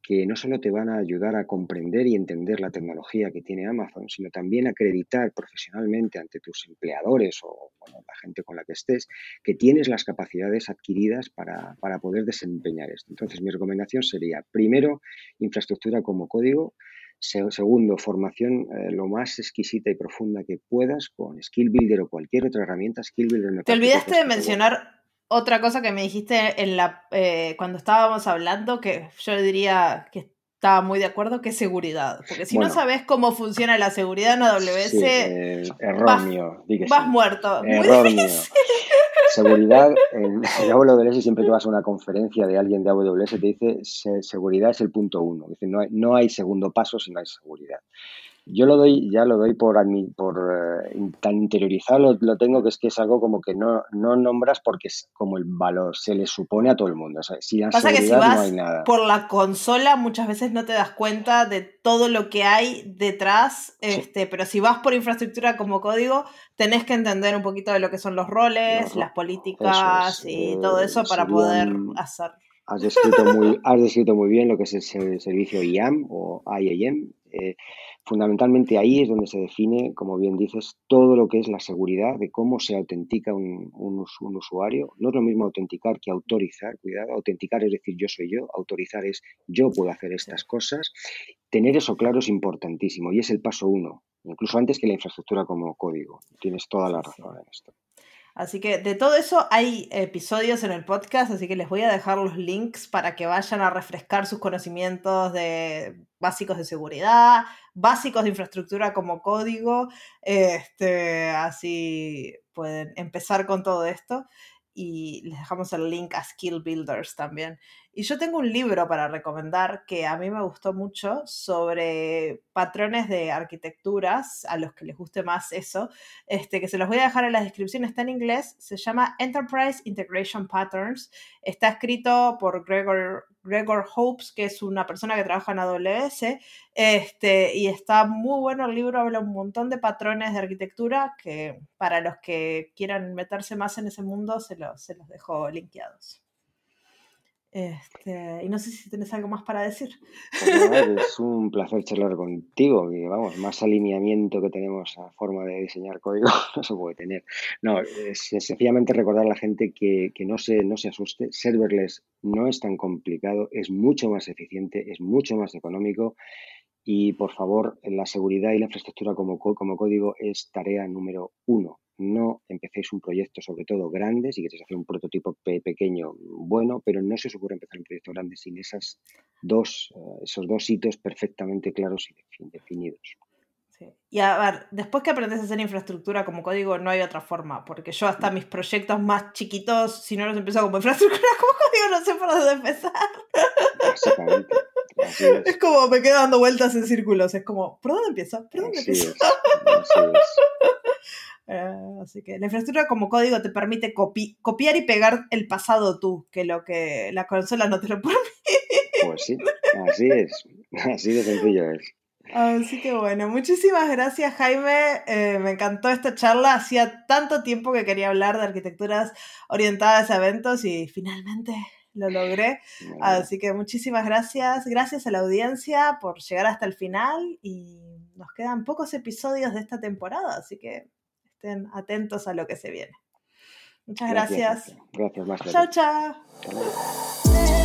que no solo te van a ayudar a comprender y entender la tecnología que tiene Amazon, sino también acreditar profesionalmente ante tus empleadores o la gente con la que estés que tienes las capacidades adquiridas para, poder desempeñar esto. Entonces, mi recomendación sería, primero, infraestructura como código, Segundo, formación eh, lo más exquisita y profunda que puedas con Skill Builder o cualquier otra herramienta. Skill Builder Te olvidaste de mencionar otra cosa que me dijiste en la, eh, cuando estábamos hablando, que yo diría que estaba muy de acuerdo, que es seguridad. Porque si no sabes cómo funciona la seguridad en AWS, eh, erróneo, vas, muerto. Seguridad, en, AWS siempre que vas a una conferencia de alguien de AWS te dice seguridad es el punto uno. Dice, no hay, no hay segundo paso si no hay seguridad. Yo lo doy, ya lo doy por, por eh, tan interiorizado, lo, tengo que es que es algo como que no, no nombras porque es como el valor, se le supone a todo el mundo. O sea, si Pasa que si vas por la consola muchas veces no te das cuenta de todo lo que hay detrás, este, pero si vas por infraestructura como código, tenés que entender un poquito de lo que son los roles, las políticas y todo eso para poder hacer. Has descrito, muy, has descrito muy bien lo que es el servicio IAM o IAM. Eh, Fundamentalmente ahí es donde se define, como bien dices, todo lo que es la seguridad de cómo se autentica un, usuario. No es lo mismo autenticar que autorizar, cuidado, autenticar es decir yo soy yo, autorizar es yo puedo hacer estas cosas. Tener eso claro es importantísimo y es el paso uno, incluso antes que la infraestructura como código. Tienes toda la razón en esto. Así que de todo eso hay episodios en el podcast, así que les voy a dejar los links para que vayan a refrescar sus conocimientos de básicos de seguridad, básicos de infraestructura como código. Este, así pueden empezar con todo esto. Y les dejamos el link a Skill Builders también. Y yo tengo un libro para recomendar que a mí me gustó mucho sobre patrones de arquitecturas, a los que les guste más eso, este, que se los voy a dejar en la descripción, está en inglés, se llama Enterprise Integration Patterns, está escrito por Gregor, Gregor Hopes, que es una persona que trabaja en AWS, este, y está muy bueno el libro, habla un montón de patrones de arquitectura que para los que quieran meterse más en ese mundo se, se los dejo linkeados. Este, y no sé si tienes algo más para decir. Es un placer charlar contigo, vamos, más alineamiento que tenemos a forma de diseñar código no se puede tener. No, es, sencillamente recordar a la gente que, que, no, se, no se asuste, serverless no es tan complicado, es mucho más eficiente, es mucho más económico y por favor, la seguridad y la infraestructura como, como código es tarea número uno no empecéis un proyecto, sobre todo grande, si queréis hacer un prototipo pequeño, bueno, pero no se os ocurre empezar un proyecto grande sin esas dos, eh, esos dos hitos perfectamente claros y definidos. Y a ver, después que aprendes a hacer infraestructura como código, no hay otra forma, porque yo hasta mis proyectos más chiquitos, si no los empiezo como infraestructura como código, no sé por dónde empezar. Básicamente. Es. como me quedo dando vueltas en círculos, es como, ¿por dónde empiezo? ¿Por dónde empiezo? Eh, así que la infraestructura como código te permite copiar y pegar el pasado tú, que lo que la consola no te lo permite. Pues sí, así es, así de sencillo es. Así que bueno, muchísimas gracias Jaime, eh, me encantó esta charla, hacía tanto tiempo que quería hablar de arquitecturas orientadas a eventos y finalmente lo logré. Así que muchísimas gracias, gracias a la audiencia por llegar hasta el final y nos quedan pocos episodios de esta temporada, así que estén atentos a lo que se viene. Muchas gracias. Gracias, Chao, chao.